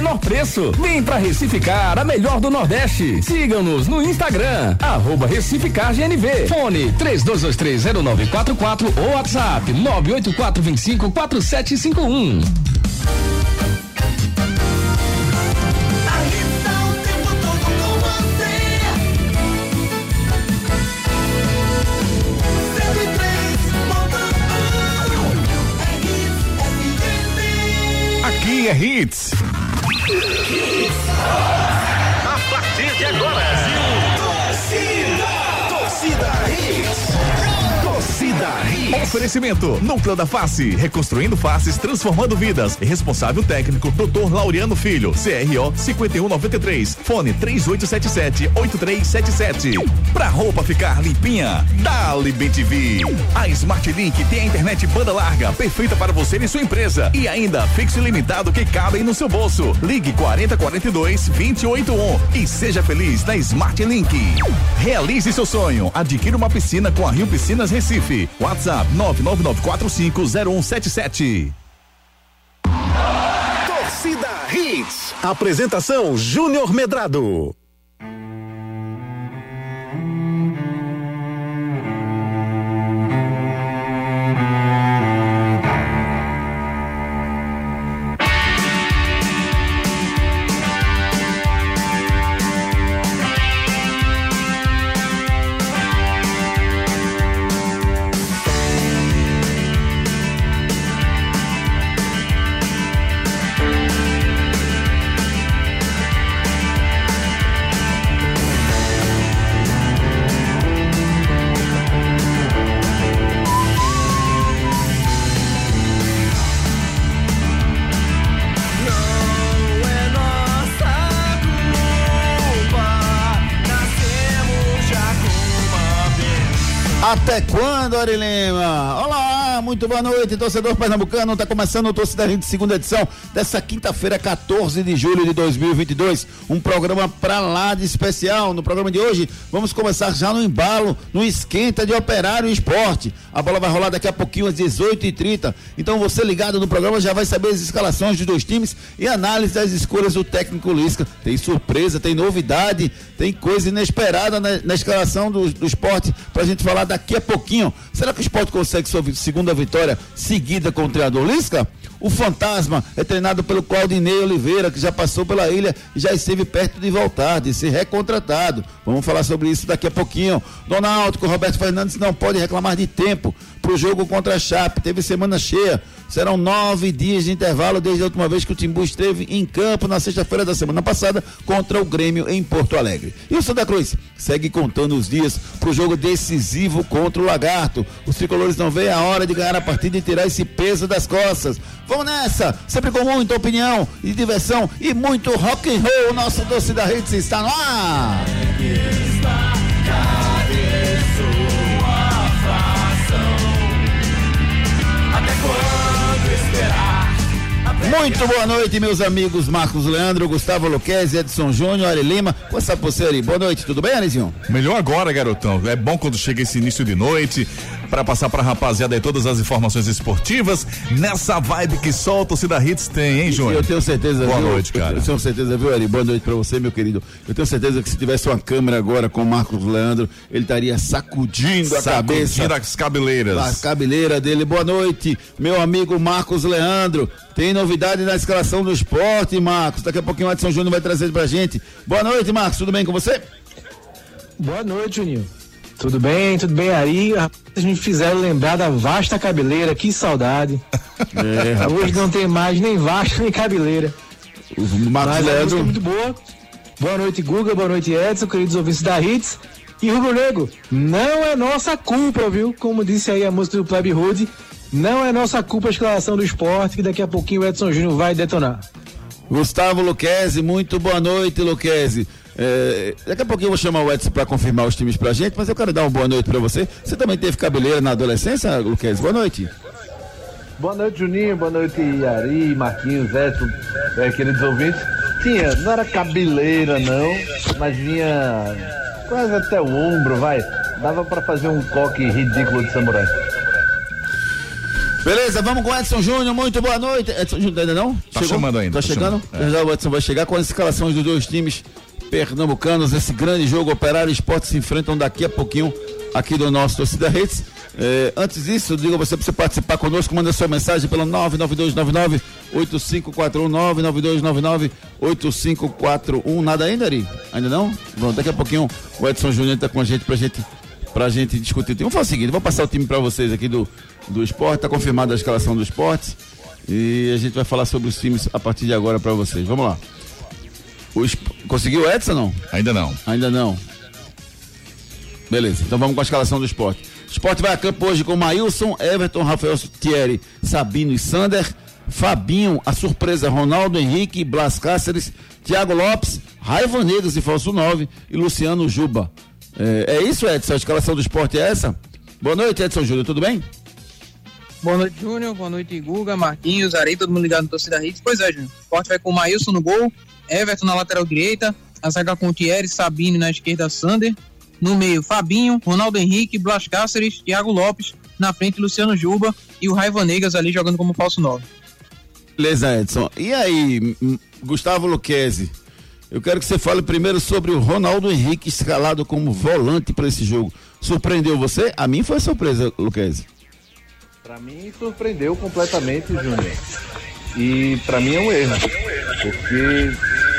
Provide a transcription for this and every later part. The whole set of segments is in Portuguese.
menor preço. Vem pra Recificar, a melhor do Nordeste. Sigam-nos no Instagram, arroba Recificar GNV. Fone 32230944 ou WhatsApp 984254751. Aqui é Hits. A partir de agora, Oferecimento Núcleo da Face, reconstruindo faces, transformando vidas. Responsável técnico Dr. Laureano Filho, CRO 5193, fone 3877-8377. Pra roupa ficar limpinha, Dali BTV. A Smart Link tem a internet banda larga, perfeita para você e sua empresa. E ainda fixo ilimitado que cabe no seu bolso. Ligue 4042 281 e seja feliz na Smart Link. Realize seu sonho. Adquira uma piscina com a Rio Piscinas Recife. WhatsApp 999450177. Torcida Hits. Apresentação Júnior Medrado. Até quando, Ari Lima? Muito boa noite, torcedor pernambucano. Tá começando o Torcida Rede, segunda edição dessa quinta-feira, 14 de julho de 2022. Um programa pra lá de especial. No programa de hoje, vamos começar já no embalo, no esquenta de operário esporte. A bola vai rolar daqui a pouquinho às 18h30. Então você ligado no programa já vai saber as escalações dos dois times e análise das escolhas do técnico Lisca. Tem surpresa, tem novidade, tem coisa inesperada na, na escalação do, do esporte pra gente falar daqui a pouquinho. Será que o esporte consegue sua segunda vitória seguida com o treinador Lisca? O fantasma é treinado pelo Claudinei Oliveira, que já passou pela ilha e já esteve perto de voltar, de ser recontratado. Vamos falar sobre isso daqui a pouquinho. Donaldo, Roberto Fernandes não pode reclamar de tempo para o jogo contra a Chape. Teve semana cheia. Serão nove dias de intervalo desde a última vez que o Timbu esteve em campo na sexta-feira da semana passada contra o Grêmio em Porto Alegre. E o Santa Cruz segue contando os dias para o jogo decisivo contra o Lagarto. Os tricolores não veem a hora de ganhar a partida e tirar esse peso das costas. Vamos nessa, sempre com muita opinião e diversão e muito rock and roll. Nossa torcida Hits está no ar. Muito boa noite, meus amigos Marcos Leandro, Gustavo Luquez, Edson Júnior, Ari Lima. Com aí. Boa noite, tudo bem, Arizinho? Melhor agora, garotão. É bom quando chega esse início de noite para passar pra rapaziada aí todas as informações esportivas nessa vibe que só o Torcida Hits tem, hein, Júnior? Eu tenho certeza, Boa viu? noite, cara. Eu tenho certeza, viu, Ari? Boa noite pra você, meu querido. Eu tenho certeza que se tivesse uma câmera agora com o Marcos Leandro, ele estaria sacudindo a cabeça. Tira as cabeleiras. A cabeleira dele. Boa noite, meu amigo Marcos Leandro. Tem novidade na escalação do esporte, Marcos. Daqui a pouquinho o Edson Júnior vai trazer pra gente. Boa noite, Marcos. Tudo bem com você? Boa noite, Juninho. Tudo bem, tudo bem aí? Vocês me fizeram lembrar da vasta cabeleira, que saudade. É, Hoje não tem mais nem vasta nem cabeleira. O Marcos é muito boa. Boa noite, Guga, boa noite, Edson, queridos ouvintes da Hits. E Rubro Negro, não é nossa culpa, viu? Como disse aí a música do Plebe Hood, não é nossa culpa a escalação do esporte, que daqui a pouquinho o Edson Júnior vai detonar. Gustavo Luquezzi, muito boa noite, Luquezzi. É, daqui a pouquinho eu vou chamar o Edson para confirmar os times pra gente, mas eu quero dar uma boa noite para você. Você também teve cabeleira na adolescência, Luquezzi? Boa noite. Boa noite, Juninho. Boa noite, Ari, Marquinhos, Edson, é, queridos ouvintes. Tinha, não era cabeleira, não, mas vinha quase até o ombro, vai. Dava pra fazer um coque ridículo de samurai. Beleza, vamos com o Edson Júnior, muito boa noite. Edson Júnior ainda não? Tá chamando ainda, Tá tá chegando? chamando, Já o Edson vai chegar com as escalações dos dois times pernambucanos. Esse grande jogo, Operário e Esporte se enfrentam daqui a pouquinho aqui do nosso Torcida Redes. Eh, antes disso, digo a você para você participar conosco, manda sua mensagem pelo 99299 8541 99299 8541. Nada ainda, Ari? Ainda não? Bom, daqui a pouquinho o Edson Júnior está com a gente pra gente pra gente discutir. Vamos fazer o seguinte, vou passar o time para vocês aqui do, do esporte, tá confirmada a escalação do esporte e a gente vai falar sobre os times a partir de agora para vocês. Vamos lá. O Esp- Conseguiu o Edson não? Ainda não. Ainda não. Beleza, então vamos com a escalação do esporte. O esporte vai a campo hoje com Maílson, Everton, Rafael Thierry, Sabino e Sander, Fabinho, a surpresa Ronaldo Henrique, Blas Cáceres, Thiago Lopes, Raiva Negras e Falso 9 e Luciano Juba. É, é isso, Edson? A escalação do esporte é essa? Boa noite, Edson Júnior, tudo bem? Boa noite, Júnior. Boa noite, Guga, Marquinhos, Arei, todo mundo ligado no Torcida Hits. Pois é, Júnior. O Sport vai com o Maílson no gol, Everton na lateral direita, a zaga com Thierry, Sabine na esquerda, Sander. No meio, Fabinho, Ronaldo Henrique, Blas Cáceres, Thiago Lopes. Na frente, Luciano Juba e o Raiva Negas ali jogando como falso 9. Beleza, Edson. E aí, Gustavo Luquezzi? Eu quero que você fale primeiro sobre o Ronaldo Henrique escalado como volante para esse jogo. Surpreendeu você? A mim foi surpresa, Luquezzi. Pra mim surpreendeu completamente, Júnior. E pra mim é um erro. Porque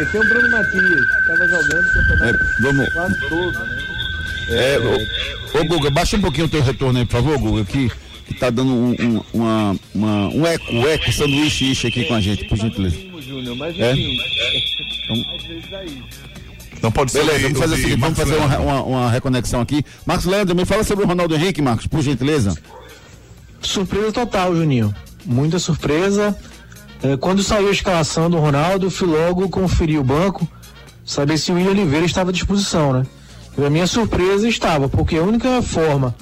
você tem o Bruno Matias, que tava jogando o É, campeonato vamos. quase todo, né? É, ô, ô, Guga, baixa um pouquinho o teu retorno aí, por favor, Guga, que, que tá dando um, um, uma, uma- um eco, um eco, sanduíche ishi aqui com a gente, por gentileza. Mínimo, Júnior, mas É? enfim, Então, às vezes é. Não pode ser. beleza, vamos fazer seguinte, vamos fazer uma, uma, uma reconexão aqui. Marcos Leandro, me fala sobre o Ronaldo Henrique, Marcos, por gentileza. Surpresa total, Juninho. Muita surpresa. É, quando saiu a escalação do Ronaldo, fui logo conferir o banco, saber se o William Oliveira estava à disposição, né? E a minha surpresa estava, porque a única forma,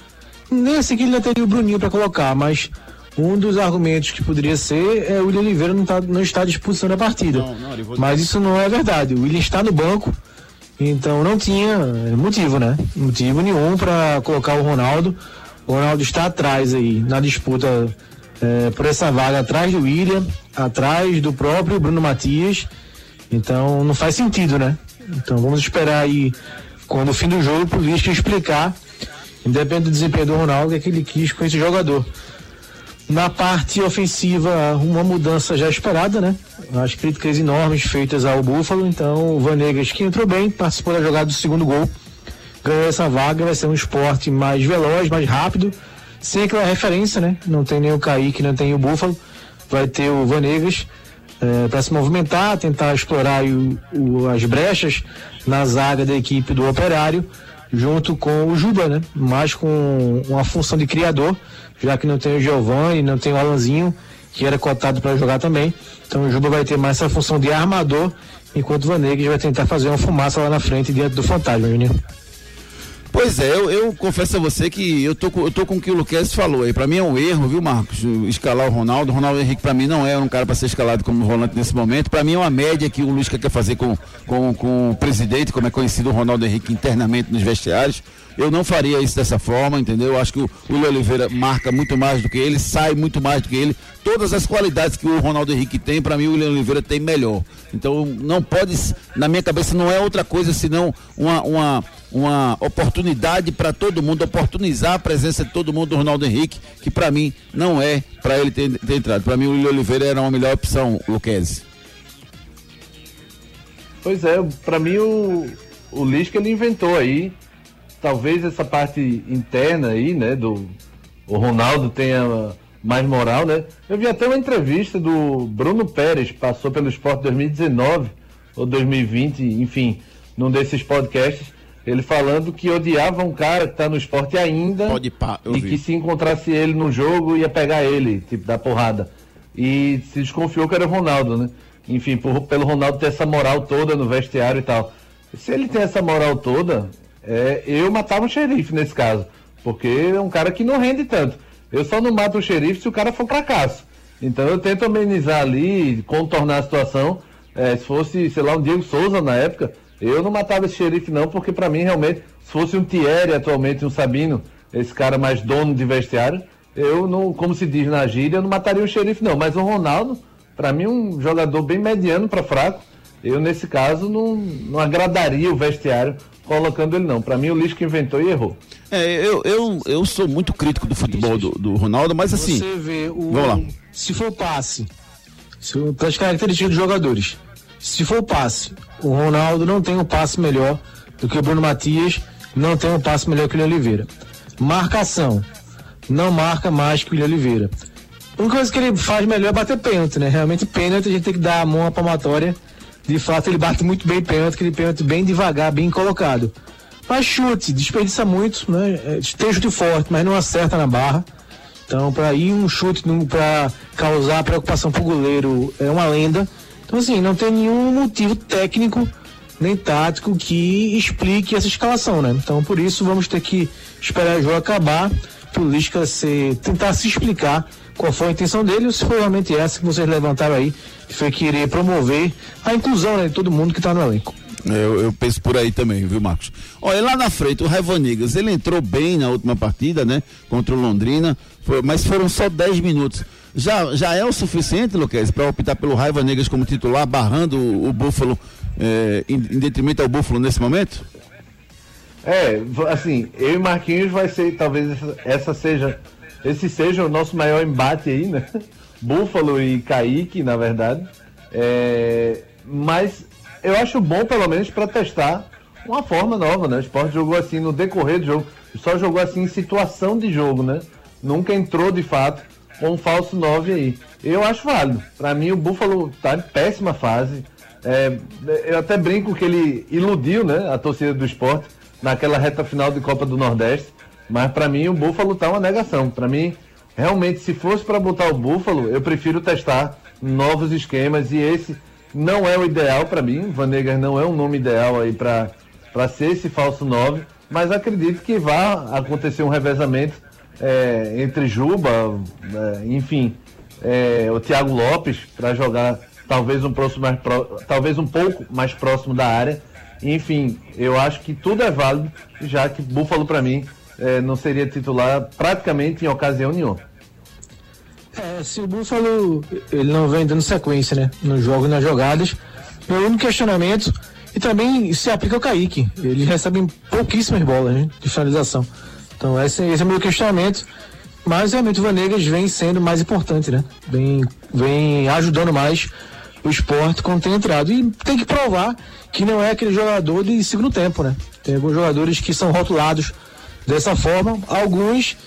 nem assim que ele ainda teria o Bruninho para colocar, mas um dos argumentos que poderia ser é o William Oliveira não, tá, não está à disposição da partida. Não, não, vou- Mas isso não é verdade. O William está no banco, então não tinha motivo, né? Motivo nenhum para colocar o Ronaldo. O Ronaldo está atrás aí na disputa eh, por essa vaga, atrás do William, atrás do próprio Bruno Matias. Então não faz sentido, né? Então vamos esperar aí quando o fim do jogo pro Lisca explicar, independente do desempenho do Ronaldo, o é que ele quis com esse jogador. Na parte ofensiva, uma mudança já esperada, né? As críticas enormes feitas ao Búfalo, então o Vanegas, que entrou bem, participou da jogada do segundo gol, ganhou essa vaga, vai ser um esporte mais veloz, mais rápido, sem aquela referência, né? Não tem nem o Kaique, não tem o Búfalo, vai ter o Vanegas para se movimentar, tentar explorar o- o- as brechas na zaga da equipe do Operário, junto com o Juba, né? Mais com uma função de criador, já que não tem o Giovanni, não tem o Alanzinho, que era cotado para jogar também. Então o Juba vai ter mais essa função de armador, enquanto o Vanegas vai tentar fazer uma fumaça lá na frente diante do fantasma, Juninho. Pois é, eu, eu confesso a você que eu tô, eu tô com o que o Luquez falou aí. Pra mim é um erro, viu, Marcos? Escalar o Ronaldo. O Ronaldo Henrique, pra mim, não é um cara pra ser escalado como volante nesse momento. Pra mim é uma média que o Luiz quer fazer com, com, com o presidente, como é conhecido o Ronaldo Henrique internamente nos vestiários. Eu não faria isso dessa forma, entendeu? Eu acho que o William Oliveira marca muito mais do que ele, sai muito mais do que ele. Todas as qualidades que o Ronaldo Henrique tem, pra mim o William Oliveira tem melhor. Então não pode, na minha cabeça, não é outra coisa senão uma, uma, uma oportunidade para todo mundo, oportunizar a presença de todo mundo do Ronaldo Henrique, que pra mim não é para ele ter, ter entrado. Pra mim o William Oliveira era uma melhor opção, Luquezzi. Pois é, pra mim o, o Lisca ele inventou aí. Talvez essa parte interna aí, né, do o Ronaldo tenha mais moral, né? Eu vi até uma entrevista do Bruno Pérez, passou pelo Esporte 2019 ou 2020, enfim, num desses podcasts, ele falando que odiava um cara que tá no esporte ainda Pode pá, eu e vi. que se encontrasse ele no jogo ia pegar ele, tipo, dar porrada. E se desconfiou que era o Ronaldo, né? Enfim, por- pelo Ronaldo ter essa moral toda no vestiário e tal. Se ele tem essa moral toda, é, eu matava o xerife nesse caso. Porque é um cara que não rende tanto. Eu só não mato o xerife se o cara for fracasso. Então eu tento amenizar ali, contornar a situação. É, se fosse, sei lá, um Diego Souza na época, eu não matava esse xerife não, porque pra mim realmente, se fosse um Thierry atualmente, um Sabino, esse cara mais dono de vestiário, eu não, como se diz na gíria, eu não mataria o xerife, não. Mas o Ronaldo, para mim, um jogador bem mediano para fraco. Eu, nesse caso, não, não agradaria o vestiário colocando ele, não. Para mim, o lixo que inventou e errou. É, eu, eu, eu sou muito crítico do futebol do, do Ronaldo, mas assim. Você vê o. Vamos lá. Se for passe, se, pelas características dos jogadores, se for passe, o Ronaldo não tem um passe melhor do que o Bruno Matias, não tem um passe melhor que o Oliveira. Marcação, não marca mais que o Oliveira. A única coisa que ele faz melhor é bater pênalti, né? Realmente pênalti a gente tem que dar a mão à palmatória. De fato, ele bate muito bem pênalti, aquele pênalti bem devagar, bem colocado. Mas chute, desperdiça muito, né? É, Tem chute forte, mas não acerta na barra. Então, para ir um chute para causar preocupação pro goleiro é uma lenda. Então, assim, não tem nenhum motivo técnico nem tático que explique essa escalação, né? Então, por isso, vamos ter que esperar o jogo acabar, pro Lisca se, tentar se explicar qual foi a intenção dele, ou se foi realmente essa que vocês levantaram aí, que foi querer promover a inclusão né, de todo mundo que está no elenco. Eu, eu penso por aí também, viu, Marcos? Olha, lá na frente, o Raivanigas, ele entrou bem na última partida, né? Contra o Londrina, foi- mas foram só 10 minutos. Já, já é o suficiente, Luquez, para optar pelo Raiva Negras como titular, barrando o, o Búfalo eh, em, em detrimento ao Búfalo nesse momento? É, assim, eu e Marquinhos vai ser, talvez essa, essa seja, esse seja o nosso maior embate aí, né? Búfalo e Kaique, na verdade. É, mas eu acho bom, pelo menos, para testar uma forma nova, né? O Sport jogou assim no decorrer do jogo, só jogou assim em situação de jogo, né? Nunca entrou de fato com um falso 9 aí. Eu acho válido. Para mim, o Búfalo tá em péssima fase. É, eu até brinco que ele iludiu né, a torcida do esporte naquela reta final de Copa do Nordeste. Mas para mim o Búfalo tá uma negação. Para mim, realmente, se fosse para botar o Búfalo, eu prefiro testar novos esquemas. E esse não é o ideal para mim. Vanegas não é um nome ideal aí para ser esse falso 9. Mas acredito que vá acontecer um revezamento é, entre Juba, é, enfim, é, o Thiago Lopes para jogar talvez um próximo mais pró- talvez um pouco mais próximo da área. Enfim, eu acho que tudo é válido, já que Búfalo para mim é, não seria titular praticamente em ocasião nenhuma. É, se o Búfalo ele não vem dando sequência, né? Nos jogos e nas jogadas, meu único questionamento, e também se aplica ao Kaique. Ele recebe pouquíssimas bolas né, de finalização. Então esse, esse é o meu questionamento. Mas realmente o Vanegas vem sendo mais importante, né? Vem, vem ajudando mais o esporte quando tem entrado. E tem que provar que não é aquele jogador de segundo tempo, né? Tem alguns jogadores que são rotulados dessa forma, alguns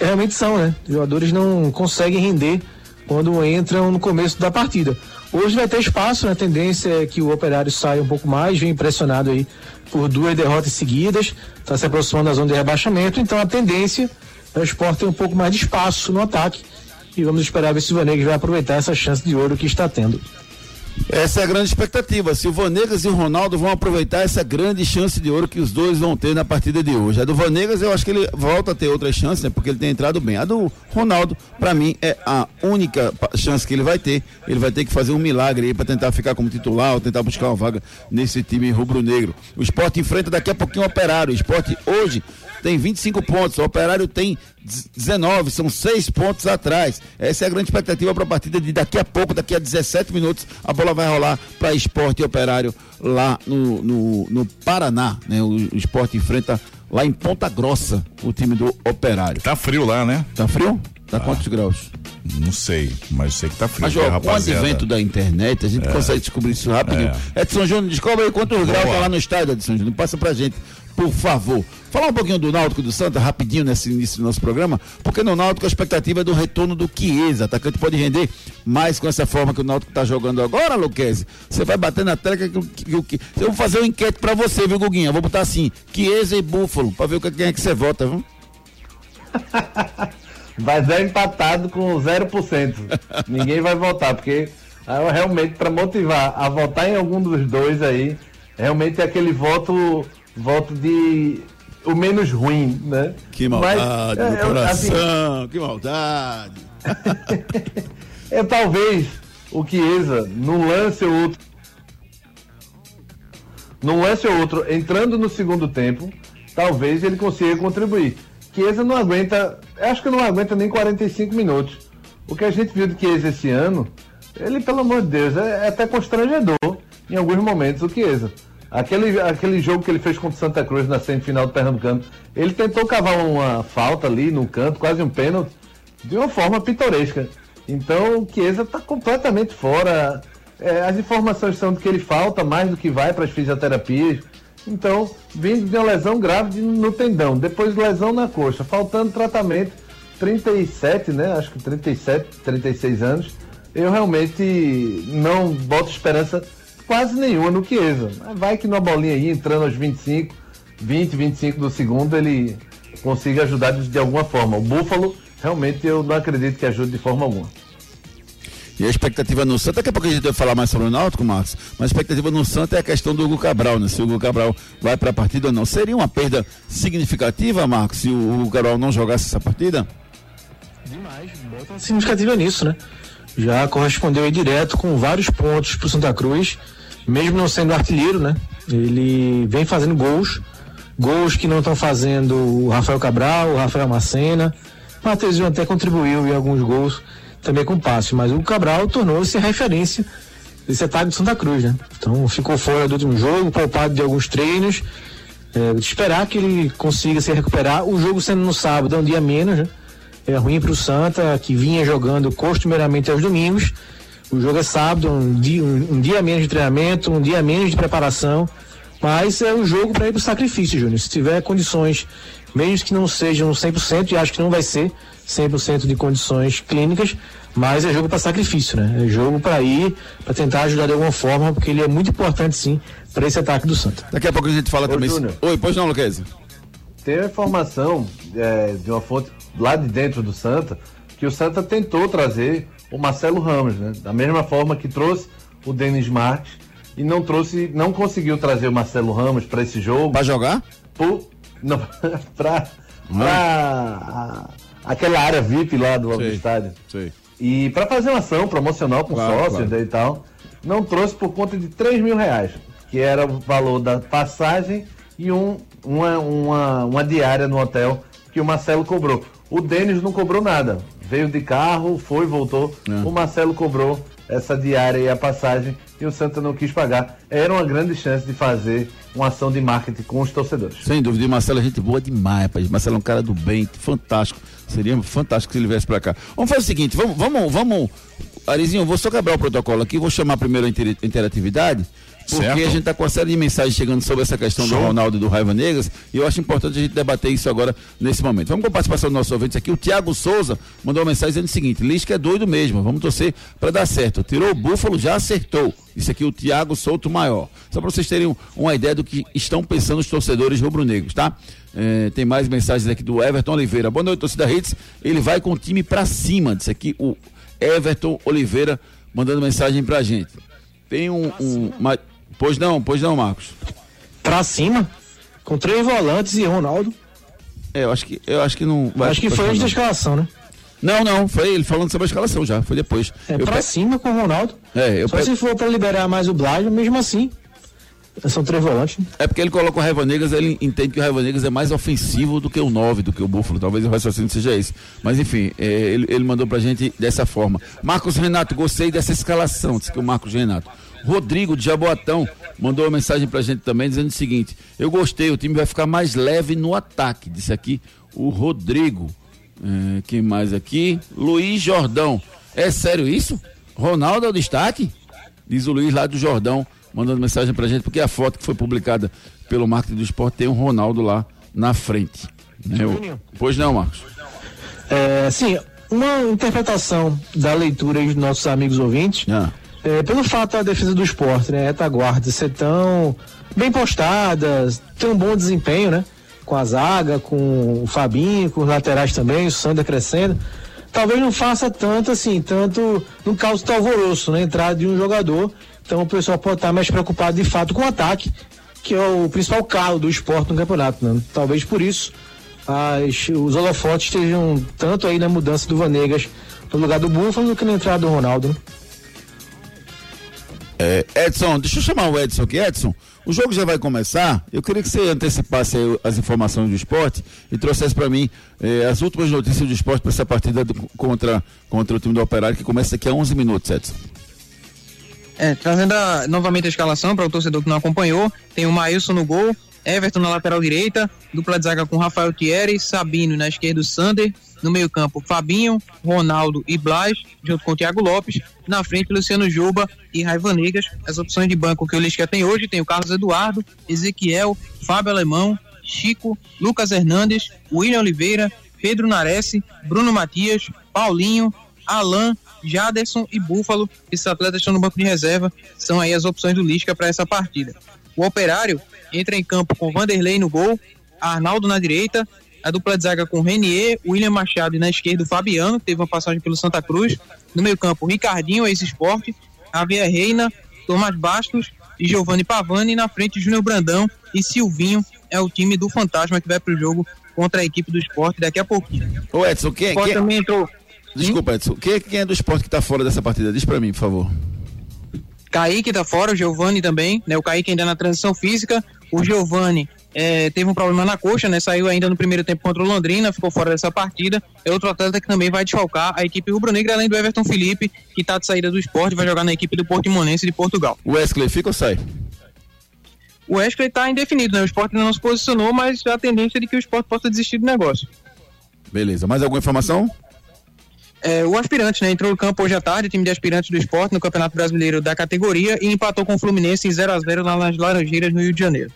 realmente são, né? Os jogadores não conseguem render quando entram no começo da partida. Hoje vai ter espaço, né? A tendência é que o operário saia um pouco mais, vem impressionado aí por duas derrotas seguidas, está se aproximando da zona de rebaixamento, então a tendência é o esporte ter um pouco mais de espaço no ataque. E vamos esperar ver se o Vanegas vai aproveitar essa chance de ouro que está tendo. Essa é a grande expectativa. Se o Vanegas e o Ronaldo vão aproveitar essa grande chance de ouro que os dois vão ter na partida de hoje. A do Vanegas eu acho que ele volta a ter outras chances, né? Porque ele tem entrado bem. A do Ronaldo, pra mim, é a única chance que ele vai ter. Ele vai ter que fazer um milagre aí pra tentar ficar como titular ou tentar buscar uma vaga nesse time rubro-negro. O esporte enfrenta daqui a pouquinho o operário. O esporte hoje tem 25 pontos, o Operário tem 19, são seis pontos atrás. Essa é a grande expectativa para a partida de daqui a pouco, daqui a 17 minutos, a bola vai rolar para Esporte e Operário lá no, no, no Paraná. Né? O, o Esporte enfrenta lá em Ponta Grossa o time do Operário. Tá frio lá, né? Tá frio? Tá quantos graus? Não sei, mas sei que tá frio. Mas, ó, com o advento da internet, a gente consegue descobrir isso rapidinho. Edson Júnior, descobre aí quantos graus tá lá no estádio, Edson Júnior. Passa pra gente, por favor. Falar um pouquinho do Náutico do Santa, rapidinho nesse início do nosso programa, porque no Náutico a expectativa é do retorno do Chiesa. Atacante pode render mais com essa forma que o Náutico tá jogando agora, Luquezzi. Você vai bater na tela que, que, que, Eu vou fazer uma enquete pra você, viu, Guguinha? Vou botar assim, Chiesa e Búfalo, pra ver quem é que você vota, viu? Vai dar empatado com 0%. Ninguém vai votar, porque ah, realmente para motivar a votar em algum dos dois aí, realmente é aquele voto voto de o menos ruim, né? Que Mas, maldade é, no eu, assim, coração, que maldade. é talvez o Chiesa, num lance ou outro. Num lance ou outro, entrando no segundo tempo, talvez ele consiga contribuir. Chiesa não aguenta, acho que não aguenta nem 45 minutos. O que a gente viu de Chiesa esse ano, ele, pelo amor de Deus, é, é até constrangedor em alguns momentos o Chiesa. Aquele, aquele jogo que ele fez contra o Santa Cruz na semifinal do Pernambucano, ele tentou cavar uma falta ali no canto, quase um pênalti, de uma forma pitoresca. Então o Chiesa está completamente fora. É, as informações são de que ele falta mais do que vai para as fisioterapias. Então, vindo de uma lesão grave no tendão, depois lesão na coxa, faltando tratamento, 37, né? Acho que 37, 36 anos. Eu realmente não boto esperança quase nenhuma no Chiesa. Mas vai que numa bolinha aí, entrando aos 25, 20, 25 do segundo, ele consiga ajudar de, alguma forma. O Búfalo, realmente, eu não acredito que ajude de forma alguma. E a expectativa no Santa, daqui a pouco a gente vai falar mais sobre o Náutico, Marcos, mas a expectativa no Santa é a questão do Hugo Cabral, né? Se o Hugo Cabral vai para a partida ou não. Seria uma perda significativa, Marcos, se o Hugo Cabral não jogasse essa partida? Demais, bota significativa nisso, né? Já correspondeu aí direto com vários pontos pro Santa Cruz, mesmo não sendo artilheiro, né? Ele vem fazendo gols, gols que não estão fazendo o Rafael Cabral, o Rafael Macena. O Matheusinho até contribuiu em alguns gols também com passe, mas o Cabral tornou-se referência desse ataque do Santa Cruz, né? Então ficou fora do último jogo, poupado de alguns treinos. É, esperar que ele consiga se recuperar. O jogo sendo no sábado é um dia menos, né? É ruim para o Santa, que vinha jogando costumeiramente aos domingos. O jogo é sábado, um dia, um, um dia menos de treinamento, um dia menos de preparação. Mas é um jogo para ir para o sacrifício, Júnior. Se tiver condições, mesmo que não sejam 100%, e acho que não vai ser 100% de condições clínicas, mas é jogo para sacrifício, né? É jogo para ir, para tentar ajudar de alguma forma, porque ele é muito importante sim para esse ataque do Santa. Daqui a pouco a gente fala Ô, também. Júnior. Oi, pois não, Luquezzi? Tem a informação é, de uma fonte lá de dentro do Santa que o Santa tentou trazer o Marcelo Ramos, né? Da mesma forma que trouxe o Denis Marques e não trouxe, não conseguiu trazer o Marcelo Ramos para esse jogo. Pra jogar? Por, não, pra, pra a- aquela área VIP lá do, do Sei. estádio. Sei. E para fazer uma ação promocional com Claro, sócios claro. e tal, não trouxe por conta de 3 mil reais, que era o valor da passagem e um, uma, uma, uma diária no hotel que o Marcelo cobrou. O Denis não cobrou nada. Veio de carro, foi, voltou. É. O Marcelo cobrou essa diária e a passagem e o Santa não quis pagar. Era uma grande chance de fazer uma ação de marketing com os torcedores. Sem dúvida, e Marcelo é gente boa demais, rapaz. Marcelo é um cara do bem, fantástico. Seria fantástico se ele viesse pra cá. Vamos fazer o seguinte, vamos, vamos, vamos. Arizinho, vou só quebrar o protocolo aqui, vou chamar primeiro a inter- interatividade. Porque Certo. a gente tá com uma série de mensagens chegando sobre essa questão do Ronaldo e do Raiva Negras, e eu acho importante a gente debater isso agora nesse momento. Vamos com a participação dos nossos ouvintes aqui. O Tiago Souza mandou uma mensagem dizendo o seguinte: Lisca é doido mesmo, vamos torcer para dar certo. Tirou o búfalo, já acertou. Isso aqui é o Tiago Souto Maior. Só para vocês terem um- uma ideia do que estão pensando os torcedores rubro-negros, tá? É, tem mais mensagens aqui do Everton Oliveira. Boa noite, torcida Hits. Ele vai com o time para cima. Disse aqui o Everton Oliveira mandando mensagem pra gente. Tem um. um uma- Pois não, pois não, Marcos. Pra cima, com três volantes e Ronaldo. É, eu acho que, eu acho que não. vai- acho que foi antes da escalação, né? Não, não, foi ele falando sobre a escalação já, foi depois. É eu pra pe- cima com o Ronaldo. É, eu Só pe- se for pra liberar mais o Blasio, mesmo assim. São três volantes. né? É porque ele coloca o Raiva Negras, ele entende que o Raiva Negras é mais ofensivo do que o 9, do que o Búfalo. Talvez o raciocínio seja esse. Mas enfim, é, ele, ele mandou pra gente dessa forma. Marcos Renato, gostei dessa escalação, disse que o Marcos Renato. Rodrigo de Jaboatão mandou uma mensagem pra gente também dizendo o seguinte: Eu gostei, o time vai ficar mais leve no ataque. Disse aqui o Rodrigo. É, quem mais aqui? Luiz Jordão. É sério isso? Ronaldo é o destaque? Diz o Luiz lá do Jordão, mandando mensagem pra gente, porque a foto que foi publicada pelo marketing do esporte tem o Ronaldo lá na frente. Né? O- Pois não, Marcos. É, sim, uma interpretação da leitura aí dos nossos amigos ouvintes, Ah, é, pelo fato da defesa do esporte, né, retaguarda ser tão bem postada, ter um bom desempenho, né, com a zaga, com o Fabinho, com os laterais também, o Sander crescendo, talvez não faça tanto assim, tanto no caso do alvoroço, né, entrada de um jogador, então o pessoal pode estar mais preocupado de fato com o ataque, que é o principal carro do esporte no campeonato, né? talvez por isso as- os holofotes estejam tanto aí na mudança do Vanegas no lugar do Búfalo do que na entrada do Ronaldo. né? É, Edson, deixa eu chamar o Edson aqui. Edson, o jogo já vai começar. Eu queria que você antecipasse as informações do esporte e trouxesse para mim eh, as últimas notícias do esporte para essa partida do- contra, contra o time do Operário, que começa daqui a 11 minutos, Edson. É, trazendo a- novamente a escalação para o torcedor que não acompanhou, tem o Maílson no gol, Everton na lateral direita, dupla de zaga com Rafael Thierry, Sabino na esquerda o Sander, no meio campo Fabinho, Ronaldo e Blas, junto com o Thiago Lopes, na frente Luciano Juba e Raiva Negas. As opções de banco que o Lisca tem hoje tem o Carlos Eduardo, Ezequiel, Fábio Alemão, Chico, Lucas Hernandes, William Oliveira, Pedro Nares, Bruno Matias, Paulinho, Alan, Jaderson e Búfalo. Esses atletas estão no banco de reserva. São aí as opções do Lisca para essa partida. O Operário entra em campo com Vanderlei no gol, Arnaldo na direita, a dupla de zaga com Renier, William Machado e na esquerda o Fabiano, que teve uma passagem pelo Santa Cruz. No meio campo, Ricardinho, ex-esporte, Javier Reina, Tomás Bastos e Giovanni Pavani. E na frente, Júnior Brandão e Silvinho. É o time do Fantasma que vai para o jogo contra a equipe do esporte daqui a pouquinho. Ô Edson, quem, O esporte quem, também entrou desculpa Edson, quem, quem é do esporte que tá fora dessa partida? Diz para mim, por favor. Kaique tá fora, o Giovani também, né? O Kaique ainda na transição física, o Giovani é, teve um problema na coxa, né? Saiu ainda no primeiro tempo contra o Londrina, ficou fora dessa partida. É outro atleta que também vai desfalcar a equipe rubro-negra, além do Everton Felipe, que tá de saída do esporte, vai jogar na equipe do Portimonense de Portugal. O Wesley fica ou sai? O Wesley tá indefinido, né? O esporte ainda não se posicionou, mas a tendência é de que o esporte possa desistir do negócio. Beleza, mais alguma informação? É, o aspirante, né? Entrou no campo hoje à tarde, time de aspirantes do esporte no Campeonato Brasileiro da categoria e empatou com o Fluminense em 0 a 0 lá nas Laranjeiras, no Rio de Janeiro.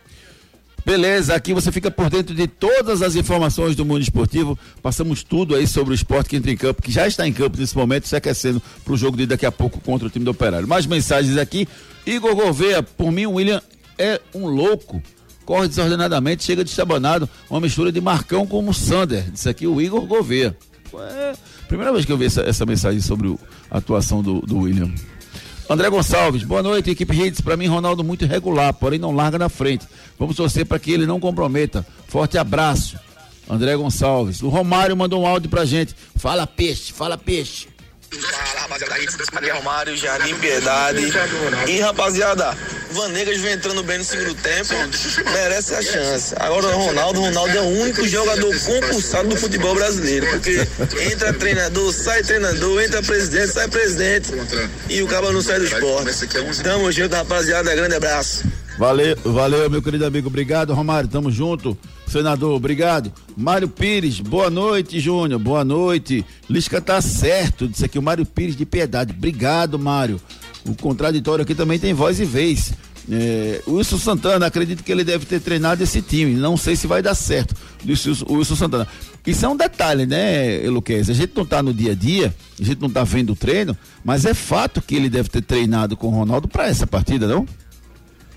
Beleza, aqui você fica por dentro de todas as informações do mundo esportivo. Passamos tudo aí sobre o esporte que entra em campo, que já está em campo nesse momento, se aquecendo para o jogo de daqui a pouco contra o time do Operário. Mais mensagens aqui. Igor Gouveia, por mim, o William é um louco. Corre desordenadamente, chega de chabanado, uma mistura de Marcão o Sander. Disse aqui o Igor Gouveia. É, primeira vez que eu vi essa, essa mensagem sobre a atuação do, do William. André Gonçalves, boa noite, equipe Hits. Para mim, Ronaldo muito irregular, porém não larga na frente. Vamos torcer para que ele não comprometa. Forte abraço. André Gonçalves. O Romário mandou um áudio pra gente. Fala peixe, fala peixe. Fala, rapaziada, aqui é Romário, Jardim Piedade. E, rapaziada, Vanegas vem entrando bem no segundo tempo, merece a chance. Agora o Ronaldo, Ronaldo é o único jogador concursado do futebol brasileiro, porque entra treinador, sai treinador, entra presidente, sai presidente, e o cabo não sai do esporte. Tamo junto, rapaziada, grande abraço. Valeu, valeu, meu querido amigo. Obrigado, Romário. Tamo junto. Senador, obrigado. Mário Pires, boa noite, Júnior. Boa noite. Lisca tá certo. Disse aqui o Mário Pires de Piedade. Obrigado, Mário. O contraditório aqui também tem voz e vez. É, Wilson Santana, acredito que ele deve ter treinado esse time. Não sei se vai dar certo. Disse o Wilson Santana. Isso é um detalhe, né, Eluquez? A gente não tá no dia a dia, a gente não tá vendo o treino, mas é fato que ele deve ter treinado com o Ronaldo para essa partida, não?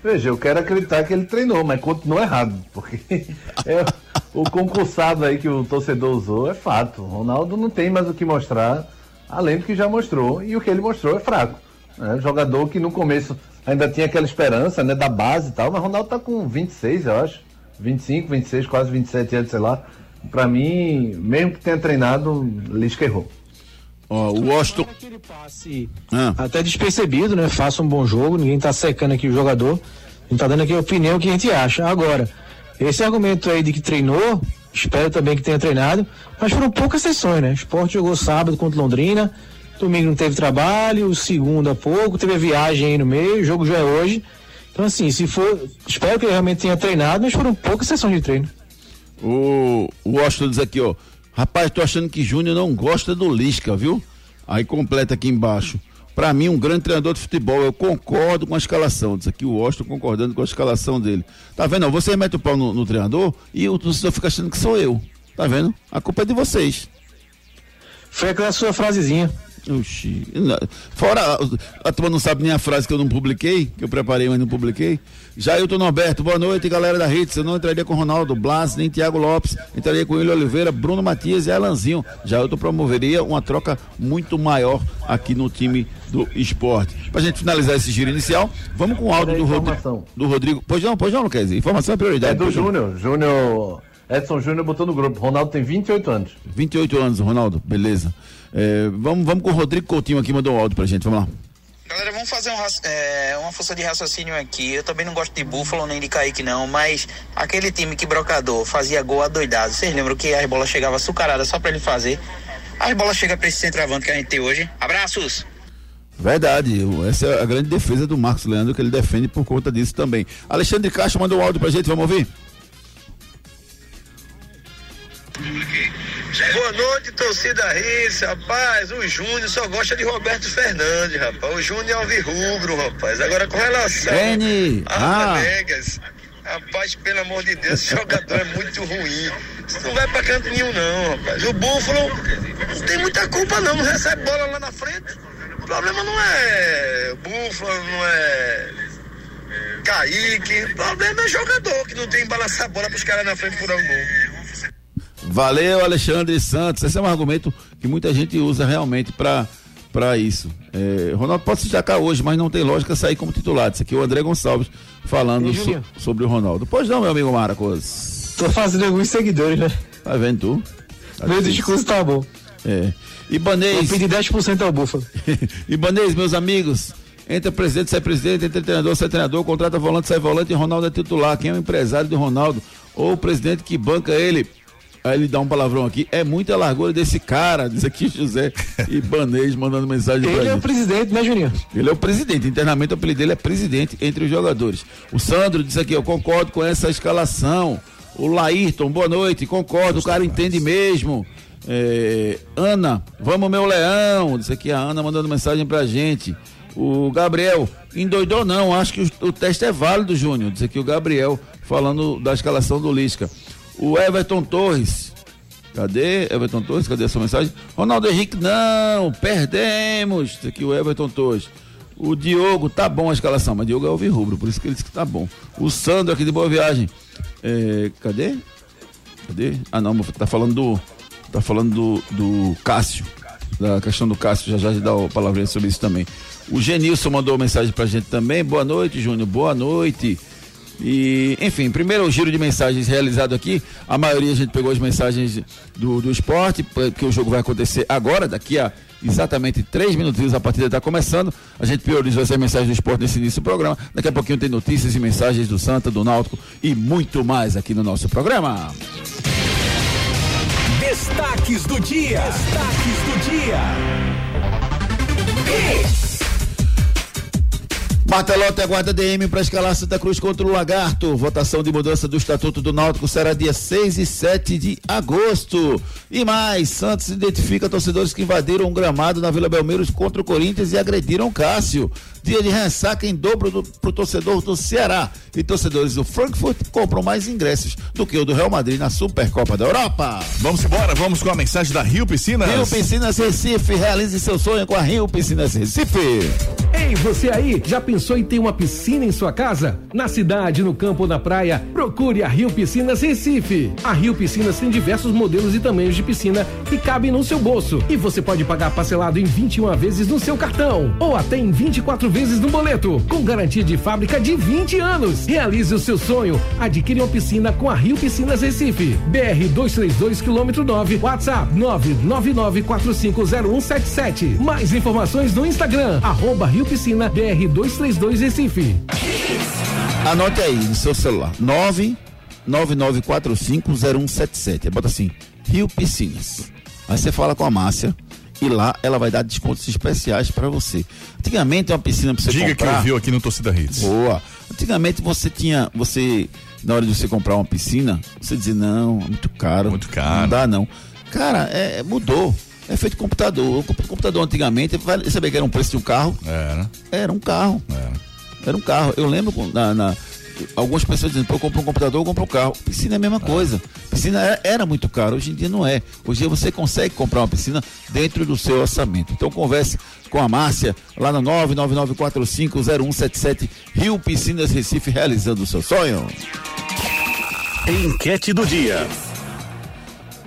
Veja, eu quero acreditar que ele treinou, mas continua errado, porque é, o concursado aí que o torcedor usou é fato. O Ronaldo não tem mais o que mostrar, além do que já mostrou, e o que ele mostrou é fraco. né? Jogador que no começo ainda tinha aquela esperança, né, da base e tal, mas Ronaldo tá com 26, eu acho. 25, 26, quase 27 anos, sei lá. Pra mim, mesmo que tenha treinado, Lisca errou. Ó, o Washington. Passe Ah. até despercebido, né? Faça um bom jogo, ninguém tá secando aqui o jogador. A gente tá dando aqui a opinião que a gente acha. Agora, esse argumento aí de que treinou, espero também que tenha treinado, mas foram poucas sessões, né? O Sport jogou sábado contra Londrina, domingo não teve trabalho, segunda pouco, teve a viagem aí no meio, o jogo já é hoje. Então, assim, se for. Espero que ele realmente tenha treinado, mas foram poucas sessões de treino. O, o Washington diz aqui, ó. Rapaz, tô achando que Júnior não gosta do Lisca, viu? Aí completa aqui embaixo. Pra mim, um grande treinador de futebol. Eu concordo com a escalação. Diz aqui o Washington concordando com a escalação dele. Tá vendo? Você mete o pau no, no treinador e o torcedor fica achando que sou eu. Tá vendo? A culpa é de vocês. Foi aquela sua frasezinha. Oxi. Fora, a, turma não sabe nem a frase que eu não publiquei, que eu preparei, mas não publiquei. Jailton Norberto, boa noite, galera da Hits. Eu não entraria com Ronaldo Blas, nem Thiago Lopes. Entraria com William Oliveira, Bruno Matias e Alanzinho. Jailton promoveria uma troca muito maior aqui no time do esporte. Pra gente finalizar esse giro inicial, vamos com o áudio do, Rodrigo, informação. do Rodrigo. Pois não, pois não, Luquez. Informação é prioridade. É do. Júnior. Júnior. Edson Júnior botou no grupo. Ronaldo tem 28 anos. 28 anos, Ronaldo. Beleza. É, vamos, vamos com o Rodrigo Coutinho aqui, mandou um áudio pra gente. Vamos lá. Galera, vamos fazer um, é, uma força de raciocínio aqui. Eu também não gosto de Búfalo nem de Kaique, não, mas aquele time que Brocador fazia gol adoidado. Vocês lembram que as bolas chegavam açucaradas só pra ele fazer? As bolas chegam pra esse centroavante que a gente tem hoje. Abraços! Verdade, o- essa é a grande defesa do Marcos Leandro, que ele defende por conta disso também. Alexandre Castro mandou um áudio pra gente, vamos ouvir? Boa noite, torcida Rice, rapaz. O Júnior só gosta de Roberto Fernandes, rapaz. O Júnior é alvirrubro, rapaz. Agora com relação N, a ah. Vegas, rapaz, pelo amor de Deus, esse jogador é muito ruim. Isso não vai pra canto nenhum, não, rapaz. O Búfalo não tem muita culpa, não. Não recebe bola lá na frente. O problema não é Búfalo, não é Kaique. O problema é jogador que não tem que balançar a bola pros caras na frente por um gol. Valeu, Alexandre Santos. Esse é um argumento que muita gente usa realmente para para isso. É, Ronaldo pode se destacar hoje, mas não tem lógica sair como titular. Isso aqui é o André Gonçalves falando Ei, so- sobre o Ronaldo. Pois não, meu amigo Marcos. Tô fazendo alguns seguidores, né? Tá vendo tu? Tá Meu discurso tá bom. É. Ibanês. pedi 10% ao Búfalo. Ibanês, meus amigos. Entra presidente, sai presidente, entra treinador, sai treinador, contrata volante, sai volante e Ronaldo é titular. Quem é o empresário do Ronaldo? Ou o presidente que banca ele? Aí ele dá um palavrão aqui. É muita largura desse cara, diz aqui José Ibanês mandando mensagem pra Ele é o presidente, né, Juninho? Ele é o presidente, internamente o apelido dele é presidente entre os jogadores. O Sandro disse aqui, eu concordo com essa escalação. O Laírton, boa noite, concordo, o cara entende mesmo. É, Ana, vamos meu leão, disse aqui a Ana mandando mensagem pra gente. O Gabriel, endoidou não, acho que o, o teste é válido, Júnior, disse aqui o Gabriel, falando da escalação do Lisca. O Everton Torres, Cadê Everton Torres? Cadê a sua mensagem? Ronaldo Henrique, não, perdemos. Isso aqui o Everton Torres. O Diogo, tá bom a escalação, mas Diogo é o rubro, por isso que ele disse que tá bom. O Sandro aqui de Boa Viagem. É, cadê? Cadê? Ah não, tá falando do. Tá falando do, do Cássio. Da questão do Cássio, já já dá a palavrinha sobre isso também. O Genilson mandou mensagem pra gente também. Boa noite, Júnior. Boa noite. E, enfim, primeiro o giro de mensagens realizado aqui. A maioria a gente pegou as mensagens do, do esporte, porque o jogo vai acontecer agora, daqui a exatamente três minutinhos a partida está começando. A gente priorizou essas mensagens do esporte nesse início do programa. Daqui a pouquinho tem notícias e mensagens do Santa, do Náutico e muito mais aqui no nosso programa. Destaques do dia. Destaques do dia. Martelote aguarda DM para escalar Santa Cruz contra o Lagarto. Votação de mudança do Estatuto do Náutico será dia 6 e 7 de agosto. E mais, Santos identifica torcedores que invadiram um gramado na Vila Belmiro contra o Corinthians e agrediram Cássio. Dia de ressaca em dobro do, pro torcedor do Ceará. E torcedores do Frankfurt compram mais ingressos do que o do Real Madrid na Supercopa da Europa. Vamos embora, vamos com a mensagem da Rio Piscinas. Rio Piscinas Recife, realize seu sonho com a Rio Piscinas Recife. Ei, você aí, já pensou em ter uma piscina em sua casa? Na cidade, no campo ou na praia, procure a Rio Piscinas Recife. A Rio Piscinas tem diversos modelos e tamanhos de piscina que cabem no seu bolso. E você pode pagar parcelado em 21 vezes no seu cartão ou até em 24 vezes no boleto, com garantia de fábrica de 20 anos. Realize o seu sonho. Adquire uma piscina com a Rio Piscinas Recife. BR 232 quilômetro 9, WhatsApp 999450177. Mais informações no Instagram, arroba Rio Piscina BR 232 Recife. Anote aí no seu celular. 999450177. Bota assim, Rio Piscinas. Aí você fala com a Márcia e lá ela vai dar descontos especiais para você. Antigamente uma piscina para você Diga comprar. que ouviu aqui no Torcida Hits. Boa. Antigamente você tinha, você na hora de você comprar uma piscina, você dizia não, é muito caro. Muito caro. Não dá não. Cara, é, mudou. É feito computador. O comp- computador antigamente, vale- sabia que era um preço de um carro? Era. Era um carro. Era um carro. Eu lembro na, na- algumas pessoas pô, eu compro um computador, eu compro um carro. Piscina é a mesma coisa. Piscina era, era muito caro, hoje em dia não é. Hoje em dia você consegue comprar uma piscina dentro do seu orçamento. Então converse com a Márcia lá no 999450177 Rio Piscinas Recife, realizando o seu sonho. Enquete do dia.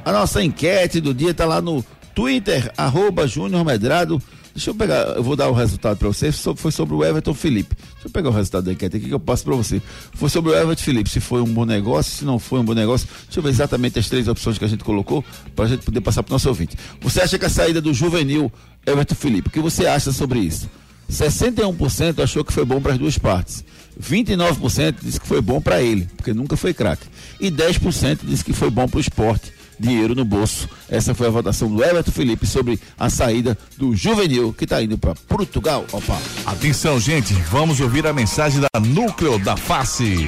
A nossa enquete do dia está lá no Twitter, arroba Júnior Medrado. Deixa eu pegar, eu vou dar o resultado para você. Foi sobre o Everton Felipe. Deixa eu pegar o resultado da enquete aqui que eu passo para você. Foi sobre o Everton Felipe. Se foi um bom negócio, se não foi um bom negócio. Deixa eu ver exatamente as três opções que a gente colocou para a gente poder passar para o nosso ouvinte. Você acha que a saída do juvenil Everton Felipe, o que você acha sobre isso? 61% achou que foi bom para as duas partes. 29% disse que foi bom para ele, porque nunca foi craque. E 10% disse que foi bom para o esporte, dinheiro no bolso. Essa foi a votação do Everton Felipe sobre a saída do juvenil que está indo para Portugal. Opa. Atenção, gente, vamos ouvir a mensagem da Núcleo da Face.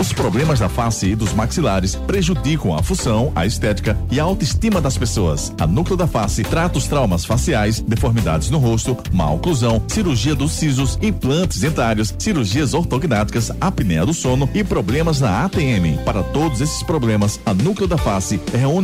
Os problemas da face e dos maxilares prejudicam a função, a estética e a autoestima das pessoas. A Núcleo da Face trata os traumas faciais, deformidades no rosto, má oclusão, cirurgia dos sisos, implantes dentários, cirurgias ortognáticas, apneia do sono e problemas na ATM. Para todos esses problemas, a Núcleo da Face reúne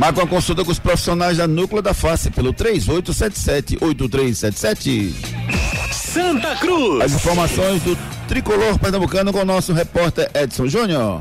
Marca uma consulta com os profissionais da Núcleo da Face pelo 3877-8377. Santa Cruz. As informações do tricolor pernambucano com o nosso repórter Edson Júnior.